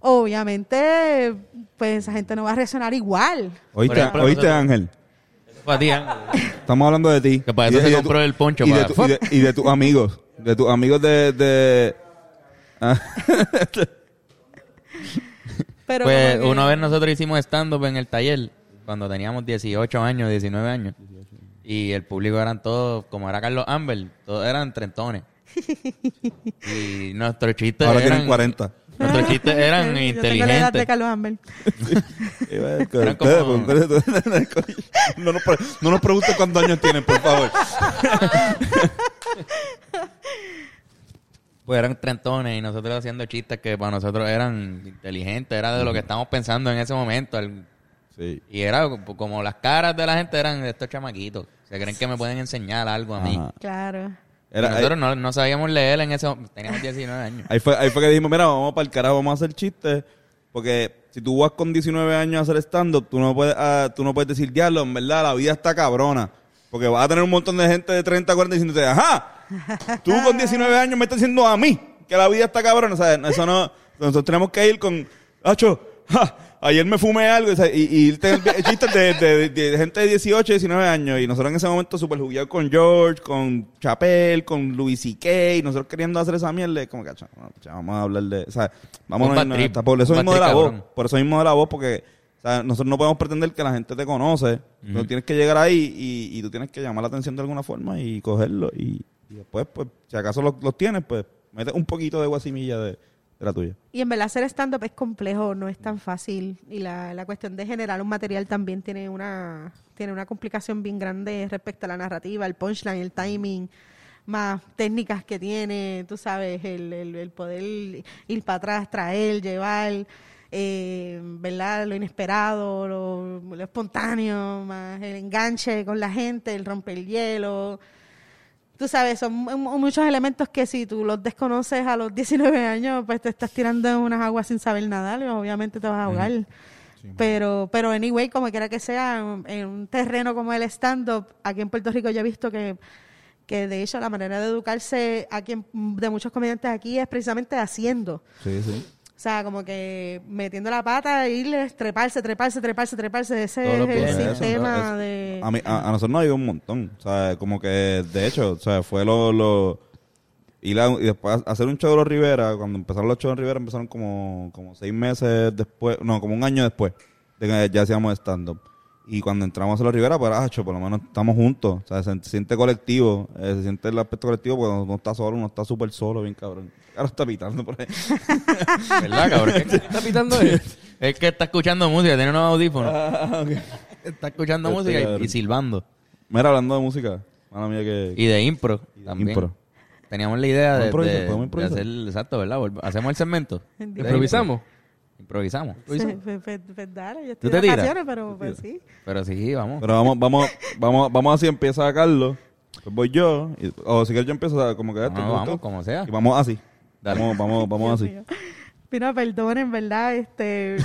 obviamente pues esa gente no va a reaccionar igual ¿Oíste, ejemplo, ¿oíste Ángel? Fue a ti, Ángel. Estamos hablando de ti. Que para Y eso de- se y de compró el poncho, Y de, para- tu- y de- y de tus amigos. De tus amigos de... de Ah, pero Pues que- una vez nosotros hicimos stand-up en el taller, cuando teníamos 18 años, 19 años. Y el público eran todos, como era Carlos Amber, todos eran trentones. y nuestros chistes ahora eran... tienen 40. Nuestros chistes eran Yo tengo la edad de inteligentes. Carlos Amber. Eran como- No nos, pre- no nos pregunten cuántos años tienen, por favor. Pues eran trentones y nosotros haciendo chistes que para nosotros eran inteligentes, era de lo que estábamos pensando en ese momento. el- Sí. Y era como las caras de la gente eran de estos chamaquitos. Se creen que me pueden enseñar algo a mí. Ajá. Claro. Era- nosotros no, no sabíamos leer en ese momento. Teníamos 19 años. Ahí fue, ahí fue que dijimos, mira, vamos para el carajo, vamos a hacer chistes. Porque si tú vas con 19 años a hacer stand-up, tú, no puedes, ah, tú no puedes decir, diablo, en verdad, la vida está cabrona. Porque vas a tener un montón de gente de 30, 40 diciéndote, ajá, tú con 19 años me estás diciendo a mí que la vida está cabrona. O sea, eso no, nosotros tenemos que ir con, Hacho, ja, ayer me fumé algo. o sea, y, y chistes de, de- de gente de 18, 19 años. Y nosotros en ese momento súper jugueados con George, con Chapel, con Louis C.K. Y nosotros queriendo hacer esa mierda. Como que, "Acho, no, ya vamos a hablar de... O sea, vamos a Por eso mismo de la voz. Por eso mismo de la voz, porque... O sea, nosotros no podemos pretender que la gente te conoce. Tú tienes que llegar ahí y, y tú tienes que llamar la atención de alguna forma y cogerlo. Y, y después, pues, si acaso los, los tienes, pues, mete un poquito de guasimilla de, Y en verdad hacer stand-up es complejo, no es tan fácil. Y la, la cuestión de generar un material también tiene una, tiene una complicación bien grande respecto a la narrativa, el punchline, el timing, más técnicas que tiene, tú sabes, el, el, el poder ir para atrás, traer, llevar, eh. Lo inesperado, lo, lo espontáneo, más el enganche con la gente, el romper el hielo tú sabes, son mu- mu- muchos elementos que si tú los desconoces a los 19 años, pues te estás tirando en unas aguas sin saber nadar y obviamente te vas a ahogar. pero, pero anyway, como quiera que sea, en, un terreno como el stand-up, aquí en Puerto Rico yo he visto que, que de hecho la manera de educarse aquí en- de muchos comediantes aquí es precisamente haciendo. Sí, sí. O sea, como que metiendo la pata, irles, treparse, treparse, treparse, treparse. Ese es el. Eso, sistema de... A, mí- a, a nosotros nos ayudó un montón. O sea, como que, de hecho, o sea, fue lo... lo ir a- y después hacer un show de los Rivera, cuando empezaron los shows de Rivera, empezaron como, como seis meses después, no, como un año después de que ya hacíamos stand-up. Y cuando entramos a los Rivera, pues, ah, cho, por lo menos estamos juntos. O sea, se, se siente colectivo, eh, se siente el aspecto colectivo, porque uno no está solo, uno está súper solo, bien cabrón. Ahora está pitando por ahí. ¿Verdad, cabrón? Es que- ¿Está pitando él? Es que está escuchando música, tiene unos audífonos. Ah, Está escuchando Este música y- y, silbando. Mira, hablando de música, mala mía que... Y de impro de también. impro. Teníamos la idea de, de- de hacer, exacto, ¿verdad? Hacemos el segmento. ¿Improvisamos? Impro. Improvisamos. Sí, pues, pues, pues, dale, yo ¿Tú estoy te de vacaciones, pero pues sí. Pero sí, vamos. Pero vamos, vamos, vamos, vamos así, empieza Carlos, pues voy yo, y- o si quieres yo empiezo sea, como que esto, No, tú, vamos, como sea. y vamos así. Dale. Vamos, vamos, vamos así. mío. Mira, perdonen, ¿verdad? Este...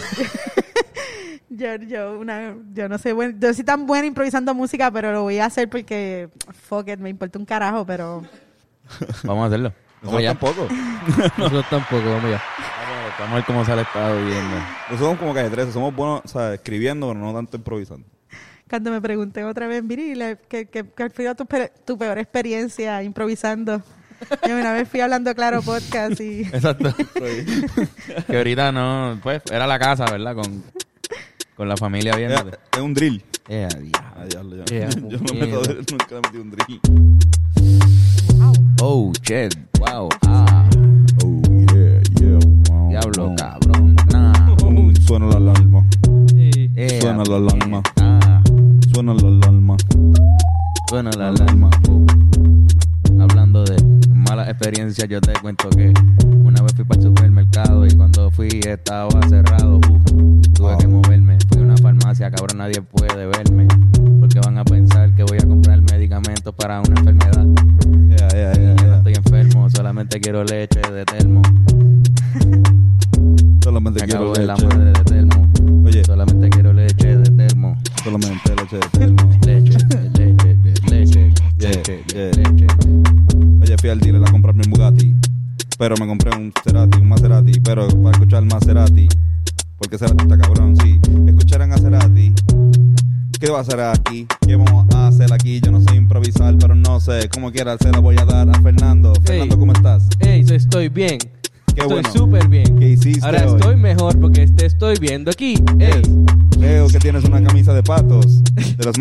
yo, yo, una, yo no sé, buen, yo soy tan buena improvisando música, pero lo voy a hacer porque, fuck it, me importa un carajo, pero... Vamos a hacerlo. Vamos Nosotros ya. tampoco. Nosotros tampoco, vamos ya. Vamos, a ver cómo sale estado viviendo. Nosotros somos como calle 13, somos buenos, o sea, escribiendo, pero no tanto improvisando. Cuando me pregunté otra vez, Viri, ¿qué, qué, qué fue tu, pe- tu peor experiencia improvisando? Yo una vez fui hablando claro podcast y... Exacto. que ahorita no, pues, era la casa, ¿verdad? Con, con la familia Es, viéndote. es un drill. Eh, diablo. Ah, diablo, ya. Yeah, yo no puñeta. meto, nunca le metí un drill. Oh, shit. Wow. Ah, Oh, Eh, Suena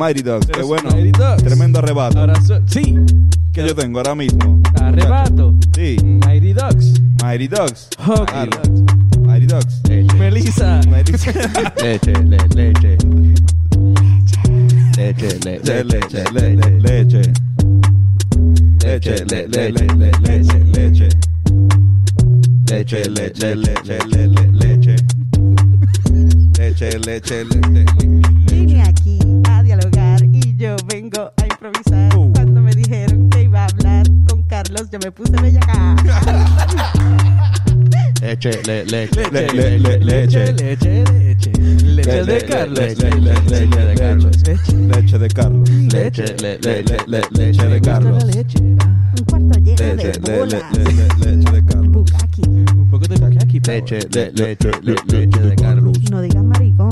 Mighty Dogs. De Qué bueno. Tremendo arrebato. ahora so- sí, que yo tengo ahora mismo. arrebato. Sí. Mighty Ducks. Mighty Dogs. Ok. Claro. Mighty. Leche. Melissa. Melissa. Leche, le, leche. Leche, le, leche, Le- le- le- leche. leche, leche. Leche Le- de Carlos. le- le- le- leche de Carlos. Leche de Carlos. leche, le, Le- leche, le- le- leche de Carlos. leche. Un cuarto lleno Leche, de bolas. le- le- leche de Carlos. Bukaki. Un poco de bukkake, leche, le, leche, le, leche de Carlos. No digas maricón.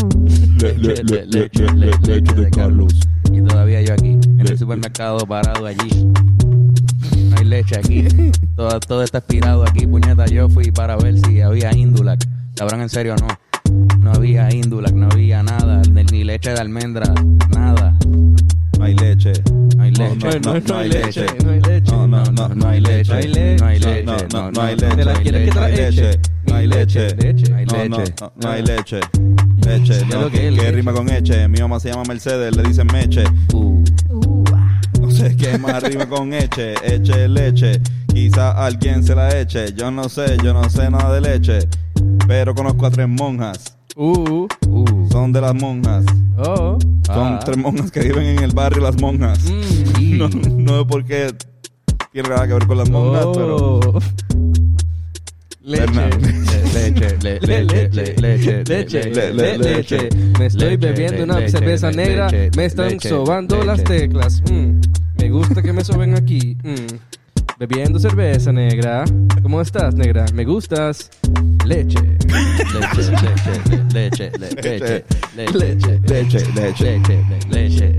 Le- le- le- leche, le- leche de Carlos. Y todavía yo aquí, en el supermercado parado allí. No hay leche aquí. Todo, todo está expirado aquí, puñeta. Yo fui para ver si había Indulac. Cabrón, en serio, no. No había Indulac, no había nada. Ni, leche de almendra, nada. No hay leche. No hay No, leche. no, no hay leche. No hay leche. No, no, no, no hay leche. No hay leche. No hay No, leche. no, hay no, leche. ¿Te la no hay quieres que te No la hay eche? leche. No hay leche. No hay leche. no, no hay leche. No, leche. rima con eche. Mi mamá se llama Mercedes, le dicen meche. Uh, Uh, ah. No sé qué más rima con eche. Eche, leche. Quizá alguien se la eche. Yo no sé, yo no sé nada de leche. Pero conozco a tres monjas. Uh, uh. Son de las monjas. oh. Son Ah. tres monjas que viven en el barrio Las Monjas. Mm. No, no sé por qué tiene nada que ver con las monjas, pero... Oh. Leche. Le- leche, le- Le- leche, le- leche, leche, le- le- le- leche. Me estoy leche, bebiendo una leche, cerveza negra. leche, Me están leche, sobando leche. las teclas. Mm. Me gusta que me soben aquí. Mm. Bebiendo cerveza negra. ¿Cómo estás, negra? ¿Me gustas? Leche. leche, leche, leche, le- leche, le- leche, Leche, leche. leche, le- leche.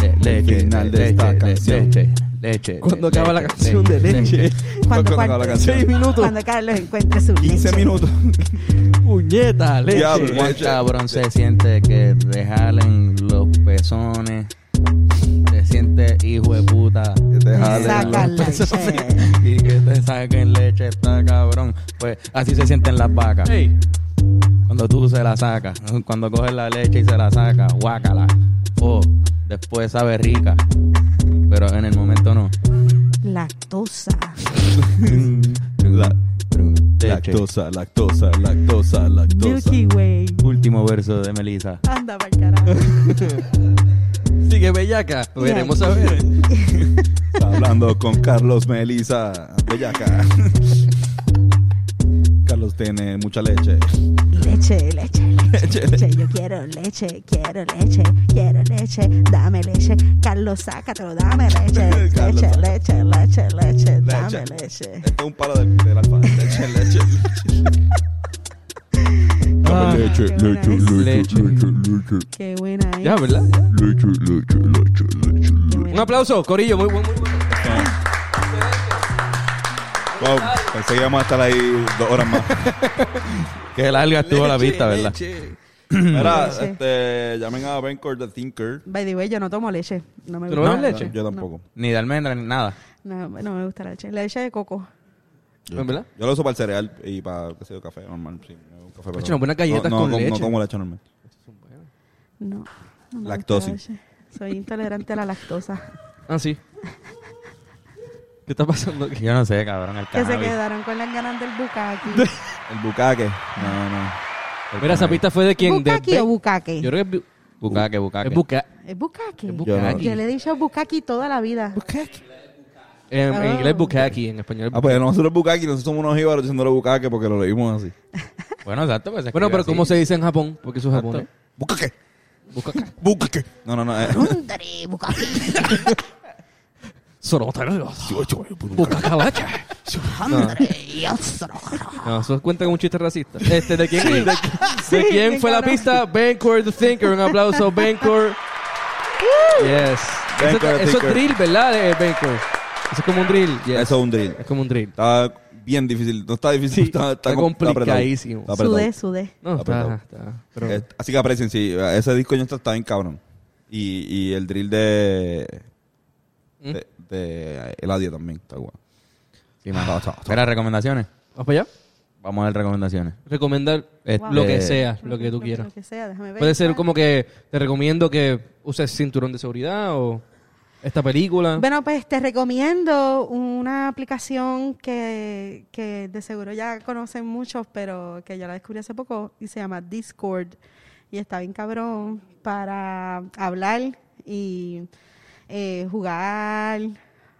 Le- leche, final de leche, esta canción. leche, leche, Cuando acaba la leche, canción de leche. Cuando, acaba la canción. Seis minutos. cuando Carlos encuentre su 15 leche. minutos. Puñeta, leche. Diablo. Cabrón se siente que te jalen los pezones. Hijo de puta. Que te jalen leche. Y que te saquen leche, está cabrón. Pues así se sienten las vacas. Hey. Cuando tú se la sacas, cuando coges la leche y se la sacas, guácala. Oh, después sabe rica. Pero en el momento no. Lactosa. La- lactosa, lactosa, lactosa, lactosa. Milky Way. Último verso de Melissa. Anda para carajo. Sigue bellaca. Veremos a ver. Está hablando con Carlos Melisa Bellaca. Carlos tiene mucha leche. Leche, leche, leche, leche. Yo quiero leche, quiero leche, quiero leche. Dame leche. Carlos, sácatelo, dame leche. Carlos, Leche, leche, leche, leche. Dame Leche. leche. Este es un palo del, del alfa. Leche, leche, leche. Leche, qué leche, leche, Leche. leche, leche. Qué buena es. Ya, ¿verdad? Ya. Leche, leche, leche, leche, Qué buena. Un aplauso, Corillo. Muy buen, muy buen. Wow, pensé que íbamos a estar ahí dos horas más. Que larga estuvo la Leche, vista, ¿verdad? leche. Mira, Leche. este, llamen a Bencore the Thinker. By the way, yo no tomo leche. No me ¿Tú no gusta. bebes leche? Yo tampoco. Ni de almendra ni nada. No, no me gusta la leche. La leche de coco. ¿En verdad? Yo lo uso para el cereal y para, qué sé yo, café normal. Sí, café, pero- Hecho, unas buenas galletas no, no, con no, leche. No como leche normal. No. no me gusta Lactosis. la leche. Soy intolerante a la lactosa. Ah, sí. ¿Qué está pasando aquí? Yo no sé, cabrón, el Que se cannabis. quedaron con las ganas del bucaque. El bucaque. No, no. Mira, esa pista fue de quién? De ¿Bucaque o bucaque? Yo creo que es bu- Bucaque, bucaque. es buca. Es bucaque. Es Yo no. bucaque. Yo le he dicho bucaque toda la vida. En, en Oh. inglés bucaque, en español es Ah, pues nosotros bucaque, nosotros somos unos jíbaros diciéndole bucaque porque lo leímos así. Bueno, exacto. Pues se Bueno, escribe pero ¿cómo así. se dice en Japón? Porque eso es japonés. Bucaque. Bucaque. Bucaque. No, no, no. eh. No, eso cuenta como un chiste racista. Este, ¿de quién, de, de Sí, quién fue la pista? Bencor the Thinker. Un aplauso, Bencor. Yes. Eso, Bencor the eso es Thinker. drill, ¿verdad, eh, Bencor? Eso es como un drill. Yes. Eso es un drill. Es como un drill. Bien difícil. No está difícil. Sí, está, está com- apretado. complicadísimo. Está apretado. Sudé, sudé. No, está, Apretado. está. Pero, Eh, Así que aprecien, sí. Ese disco ya está, está bien cabrón. Y, y el drill de... ¿Mm? De, de Eladia también está guay. Sí, mano. Chao, chao, chao. Mira, recomendaciones. ¿Vamos para allá? Vamos a dar recomendaciones. Recomendar Este- lo que sea, lo que tú quieras. Lo que sea, déjame ver. Puede ser como que te recomiendo que uses cinturón de seguridad o esta película. Bueno, pues te recomiendo una aplicación que, que de seguro ya conocen muchos, pero que yo la descubrí hace poco y se llama Discord. Y está bien cabrón para hablar y eh, jugar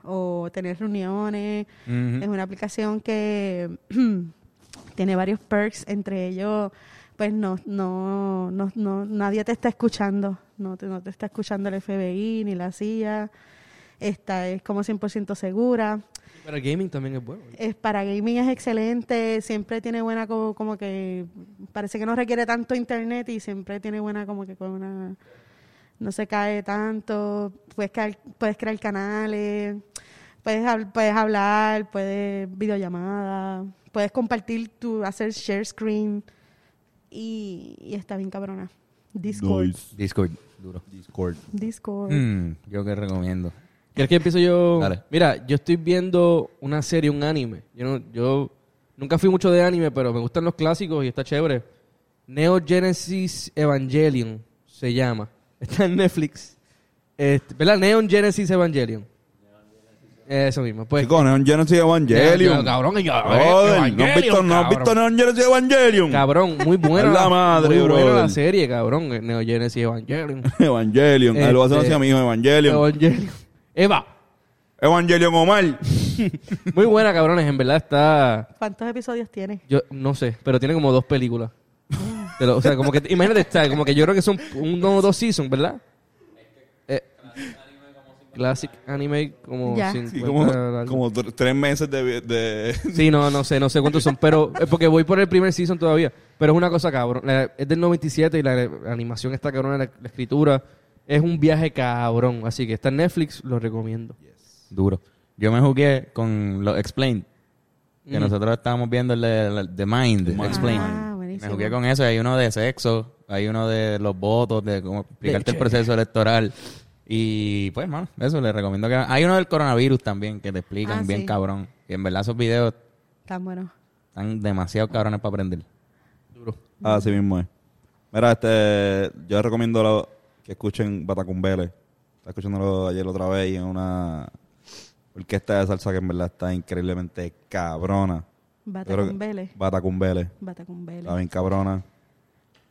o tener reuniones. Es una aplicación que tiene varios perks, entre ellos, pues no, no, no, no- nadie te está escuchando, no te, no te está escuchando el FBI ni la CIA, esta es como 100% segura, Para gaming también es bueno. es para gaming es excelente, siempre tiene buena como, como que, parece que no requiere tanto internet y siempre tiene buena como que con una, no se cae tanto, puedes crear, puedes crear canales, puedes, puedes hablar, puedes videollamada, puedes compartir tu, hacer share screen y, y está bien cabrona. Discord. Nice. Discord, duro. Discord. Discord. Mm, yo que recomiendo. ¿Quieres que empiece yo? Dale. Mira, yo estoy viendo una serie, un anime. Yo, no- yo nunca fui mucho de anime, pero me gustan los clásicos y está chévere. Neo Genesis Evangelion se llama. Está en Netflix. Este, ¿Verdad? Neon Genesis Evangelion. Eso mismo. Pues, Chicos, Neon Genesis Ya, Evangelion. cabrón, que yo- Joder, ¿no has visto, no has cabrón. visto Neon Genesis Evangelion? Cabrón, muy buena. La madre, muy buena brother. la serie, cabrón. Neo Genesis Evangelion. Evangelion. Ah, lo voy a hacer Este- así a mi hijo, Evangelion. Evangelion. Eva. Evangelion Omar. Muy buena, cabrones. En verdad está... ¿Cuántos episodios tiene? Yo no sé, pero tiene como dos películas. Pero, o sea, como que, imagínate, está, como que yo creo que son uno o dos seasons, ¿verdad? Eh, classic anime como Ya. 50 Sí, como, algo. como tr- tres meses de... de- Sí, no, no sé, no sé cuántos son, pero es porque voy por el primer season todavía. Pero es una cosa cabrón. La- es del 97 y la, la animación está cabrón, la, la escritura es un viaje cabrón. Así que está en Netflix, lo recomiendo. Duro. Yo me jugué con los Explained. Que Mm. nosotros estábamos viendo el de, el de Mind, Mind. Explained. Ah, me jugué con eso. Hay uno de sexo, hay uno de los votos, de cómo explicarte el proceso electoral. Y pues, mano, eso les recomiendo que... Hay uno del coronavirus también que te explican Ah, bien sí. cabrón. Y en verdad esos videos Tan bueno. están demasiado cabrones para aprender. Duro. Así mismo es. Mira, este... Yo les recomiendo lo- que escuchen Batacumbele. Estaba escuchándolo ayer otra vez y en una orquesta de salsa que en verdad está increíblemente cabrona. Batacumbele. Bata con Vélez. Está bien cabrona.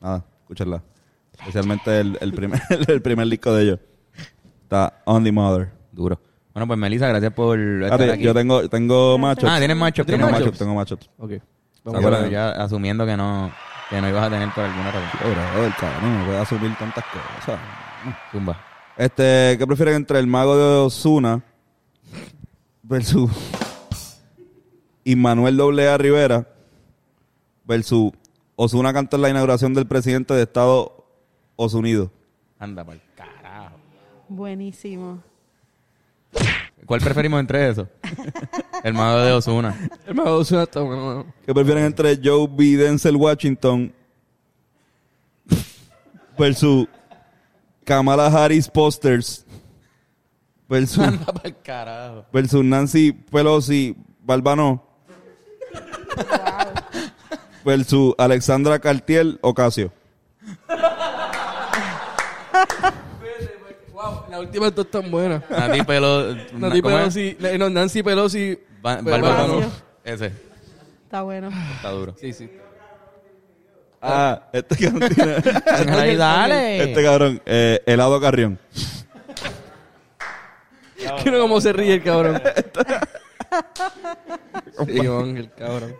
Nada, escúchenla. Especialmente el, el primer, el primer disco de ellos. Está On the Mother. Duro. Bueno, pues Melissa, gracias por estar aquí. yo tengo, tengo machos. Ah, ¿tienes macho? ¿Tienes Tengo machos? machos, tengo machos. Ok. ¿Se Vamos a. Ya asumiendo que no, que no ibas a tener por alguna razón. Brother, cabrón, no puede asumir tantas cosas. Zumba. Este, ¿qué prefieren entre el mago de Osuna versus Immanuel A. Rivera versus Osuna canta en la inauguración del presidente de Estados Unidos? Anda pa'l. Buenísimo. ¿Cuál preferimos entre esos? El mago de Osuna. El mago de Osuna está bueno. ¿Qué prefieren entre Joe B. Denzel Washington versus Kamala Harris Posters versus, carajo. versus Nancy Pelosi Balbano versus Alexandra Cartier Ocasio? Wow, las últimas dos están buenas. Nancy ¿cómo es? Pelosi, no, Nancy Pelosi. Ba-. Ocasio. Ese. Está bueno. Está duro. Sí, sí. Ah, este cabrón tiene- Ahí, dale. este cabrón, eh, helado Carrión. Quiero cómo se ríe el cabrón. sí, man, el cabrón.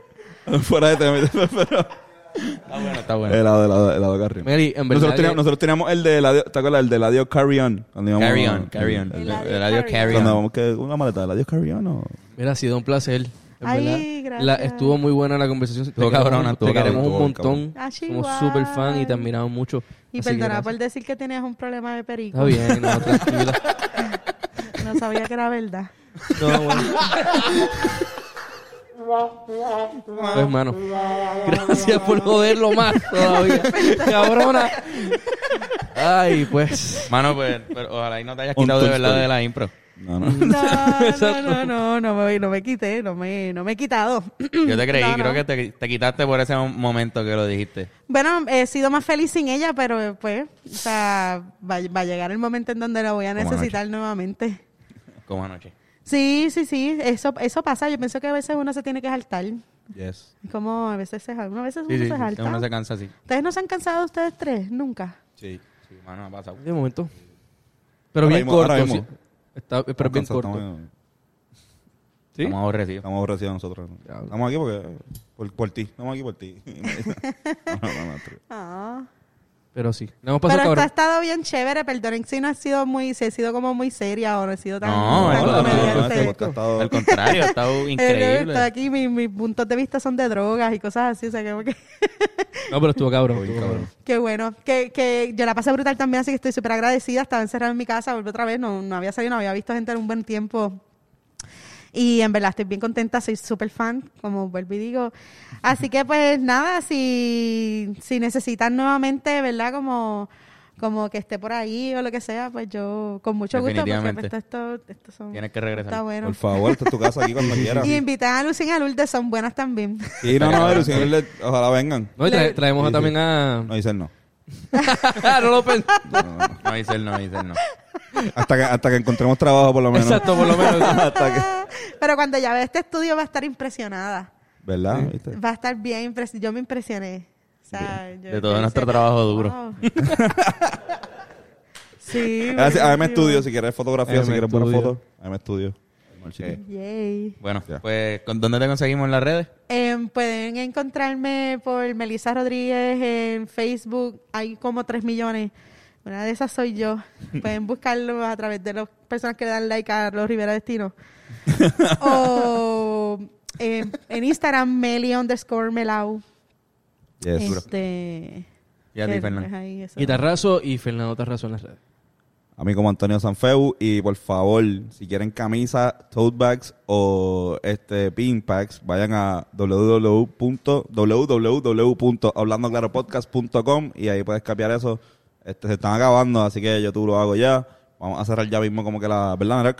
Fuera de tema, pero Está bueno, está bueno. helado, helado, helado Carrión. Mary, en verdad. Nosotros que- teníamos, nosotros teníamos el de Eladio, ¿te acuerdas? El de Eladio Carry On. Cuando íbamos- Carry on, carry on. el- El El adiós carry Cuando on. vamos que una maleta, ¿Eladio Carry On o...? Mira, ha sido un placer. en Ay, gracias. La- estuvo muy buena la conversación. Estuvo Te queremos- cabrona, Te queremos cabrón, un montón. Ah, Somos súper fan y te admiramos mucho. Y perdona por decir que tenías un problema de perico. Está bien, no, tranquila. No sabía que era verdad. No, bueno. Pues, hermano, gracias por joderlo más todavía. Cabrona. Ay, pues. Mano, pues, pero ojalá y no te hayas Un quitado de verdad Story. de la impro. No, no. No, no, no, no, no me, no me quité, no me, no me he quitado. Yo te creí, No, creo no. que te, te quitaste por ese momento que lo dijiste. Bueno, he sido más feliz sin ella, pero pues, o sea, va, va a llegar el momento en donde la voy a necesitar nuevamente. Como anoche. Sí, sí, sí, eso, eso pasa. Yo pienso que a veces uno se tiene que saltar. Yes. Como a veces se, uno a veces Sí, uno sí, se uno se cansa así. ¿Ustedes no se han cansado ustedes tres? Nunca. Sí. Sí, mano, ha pasado. De momento. Pero Ahora bien mismo, corto. sí. Está, pero bien Estamos corto. cansados, ¿Sí? Estamos aborrecidos. Estamos aborrecidos nosotros. Estamos aquí porque... Por, por ti. Estamos aquí por ti. no, no, no, pero- sí. Le hemos pasado Pero esto ha estado bien chévere, perdonen si no ha sido muy, si he sido como muy seria o no he sido tan, No, tan no, no, este estado- Al contrario, ha estado increíble. estoy aquí, mi- mis puntos de vista son de drogas y cosas así, o sea, que, No, pero estuvo cabrón. Estuvo cabrón. qué bueno. Que, que yo la pasé brutal también, así que estoy súper agradecida. Estaba encerrada en mi casa, volví otra vez, no, no había salido, no había visto gente en un buen tiempo. Y en verdad estoy bien contenta, soy súper fan, como vuelvo y digo. Así que pues nada, si, si necesitan nuevamente, ¿verdad? Como, como que esté por ahí o lo que sea, pues yo con mucho gusto, porque Definitivamente. pues, esto, esto son, Tienes que regresar. está bueno. Por favor, esta es tu casa aquí cuando quieras. Y invitan a Lucien y a Lourdes, son buenas también. Sí, no, no, Lucien, ojalá vengan. No, y traemos Sí, sí. también a... No dicen no. no lo pensé. No, no, no. No no no. Hasta que, hasta que encontremos trabajo, por lo menos. Exacto, por lo menos. hasta que... Pero cuando ya ve este estudio va a estar impresionada. ¿Verdad? ¿Viste? Va a estar bien impresionada. Yo me impresioné. O sea, yo- De todo nuestro trabajo duro. Wow. sí. AM. Estudio, si quieres fotografía, AM si quieres buenas Studio. fotos. AM Estudio. Yay. Bueno, Ya. pues, ¿con ¿dónde te conseguimos en las redes? Em, pueden encontrarme por Melissa Rodríguez en Facebook. Hay como 3 millones. Una de esas soy yo. Pueden buscarlo a través de las personas que le dan like a los Rivera Destino. o em, en Instagram, Meli underscore Melau. Yes. Este, Y a ti, Fernando. eso. Guitarrazo y Fernando Tarrazo en las redes. A mí como Antonio Sanfeu. Y por favor, si quieren camisa, tote bags o este pin packs, vayan a www. www.hablandoclaropodcast.com y ahí puedes cambiar eso. Este, se están acabando, así que yo tú lo hago ya. Vamos a cerrar ya mismo como que la... ¿Verdad?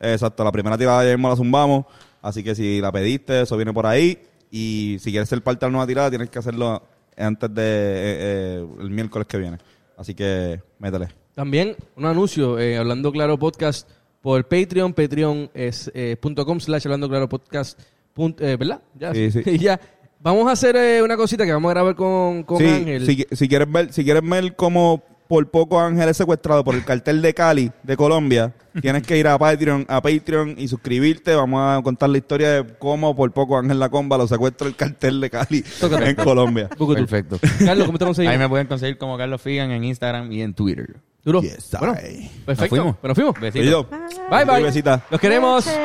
Exacto, la primera tirada ya mismo la zumbamos. Así que si la pediste, eso viene por ahí. Y si quieres ser parte de la nueva tirada, tienes que hacerlo antes de eh, eh, el miércoles que viene. Así que métele. También un anuncio, eh, Hablando Claro Podcast por Patreon. Patreon es eh, punto com slash Hablando Claro Podcast. punt- eh, ¿Verdad? Ya. Sí, sí. Ya. Vamos a hacer eh, una cosita que vamos a grabar con, con Sí, Ángel. Si, si quieres ver, si quieres ver cómo por poco Ángel es secuestrado por el cartel de Cali, de Colombia, tienes que ir a Patreon, a Patreon y suscribirte. Vamos a contar la historia de cómo por poco Ángel La Comba lo secuestra el cartel de Cali Tócate. en Colombia. Perfecto. Carlos, ¿cómo te conseguimos? Ahí me pueden conseguir como Carlos Figan en Instagram y en Twitter. Duro. Yes, bueno, I. perfecto. Nos fuimos. Bueno, fuimos. Besitos. Oído. Bye, bye. Besita. Los queremos. Noche.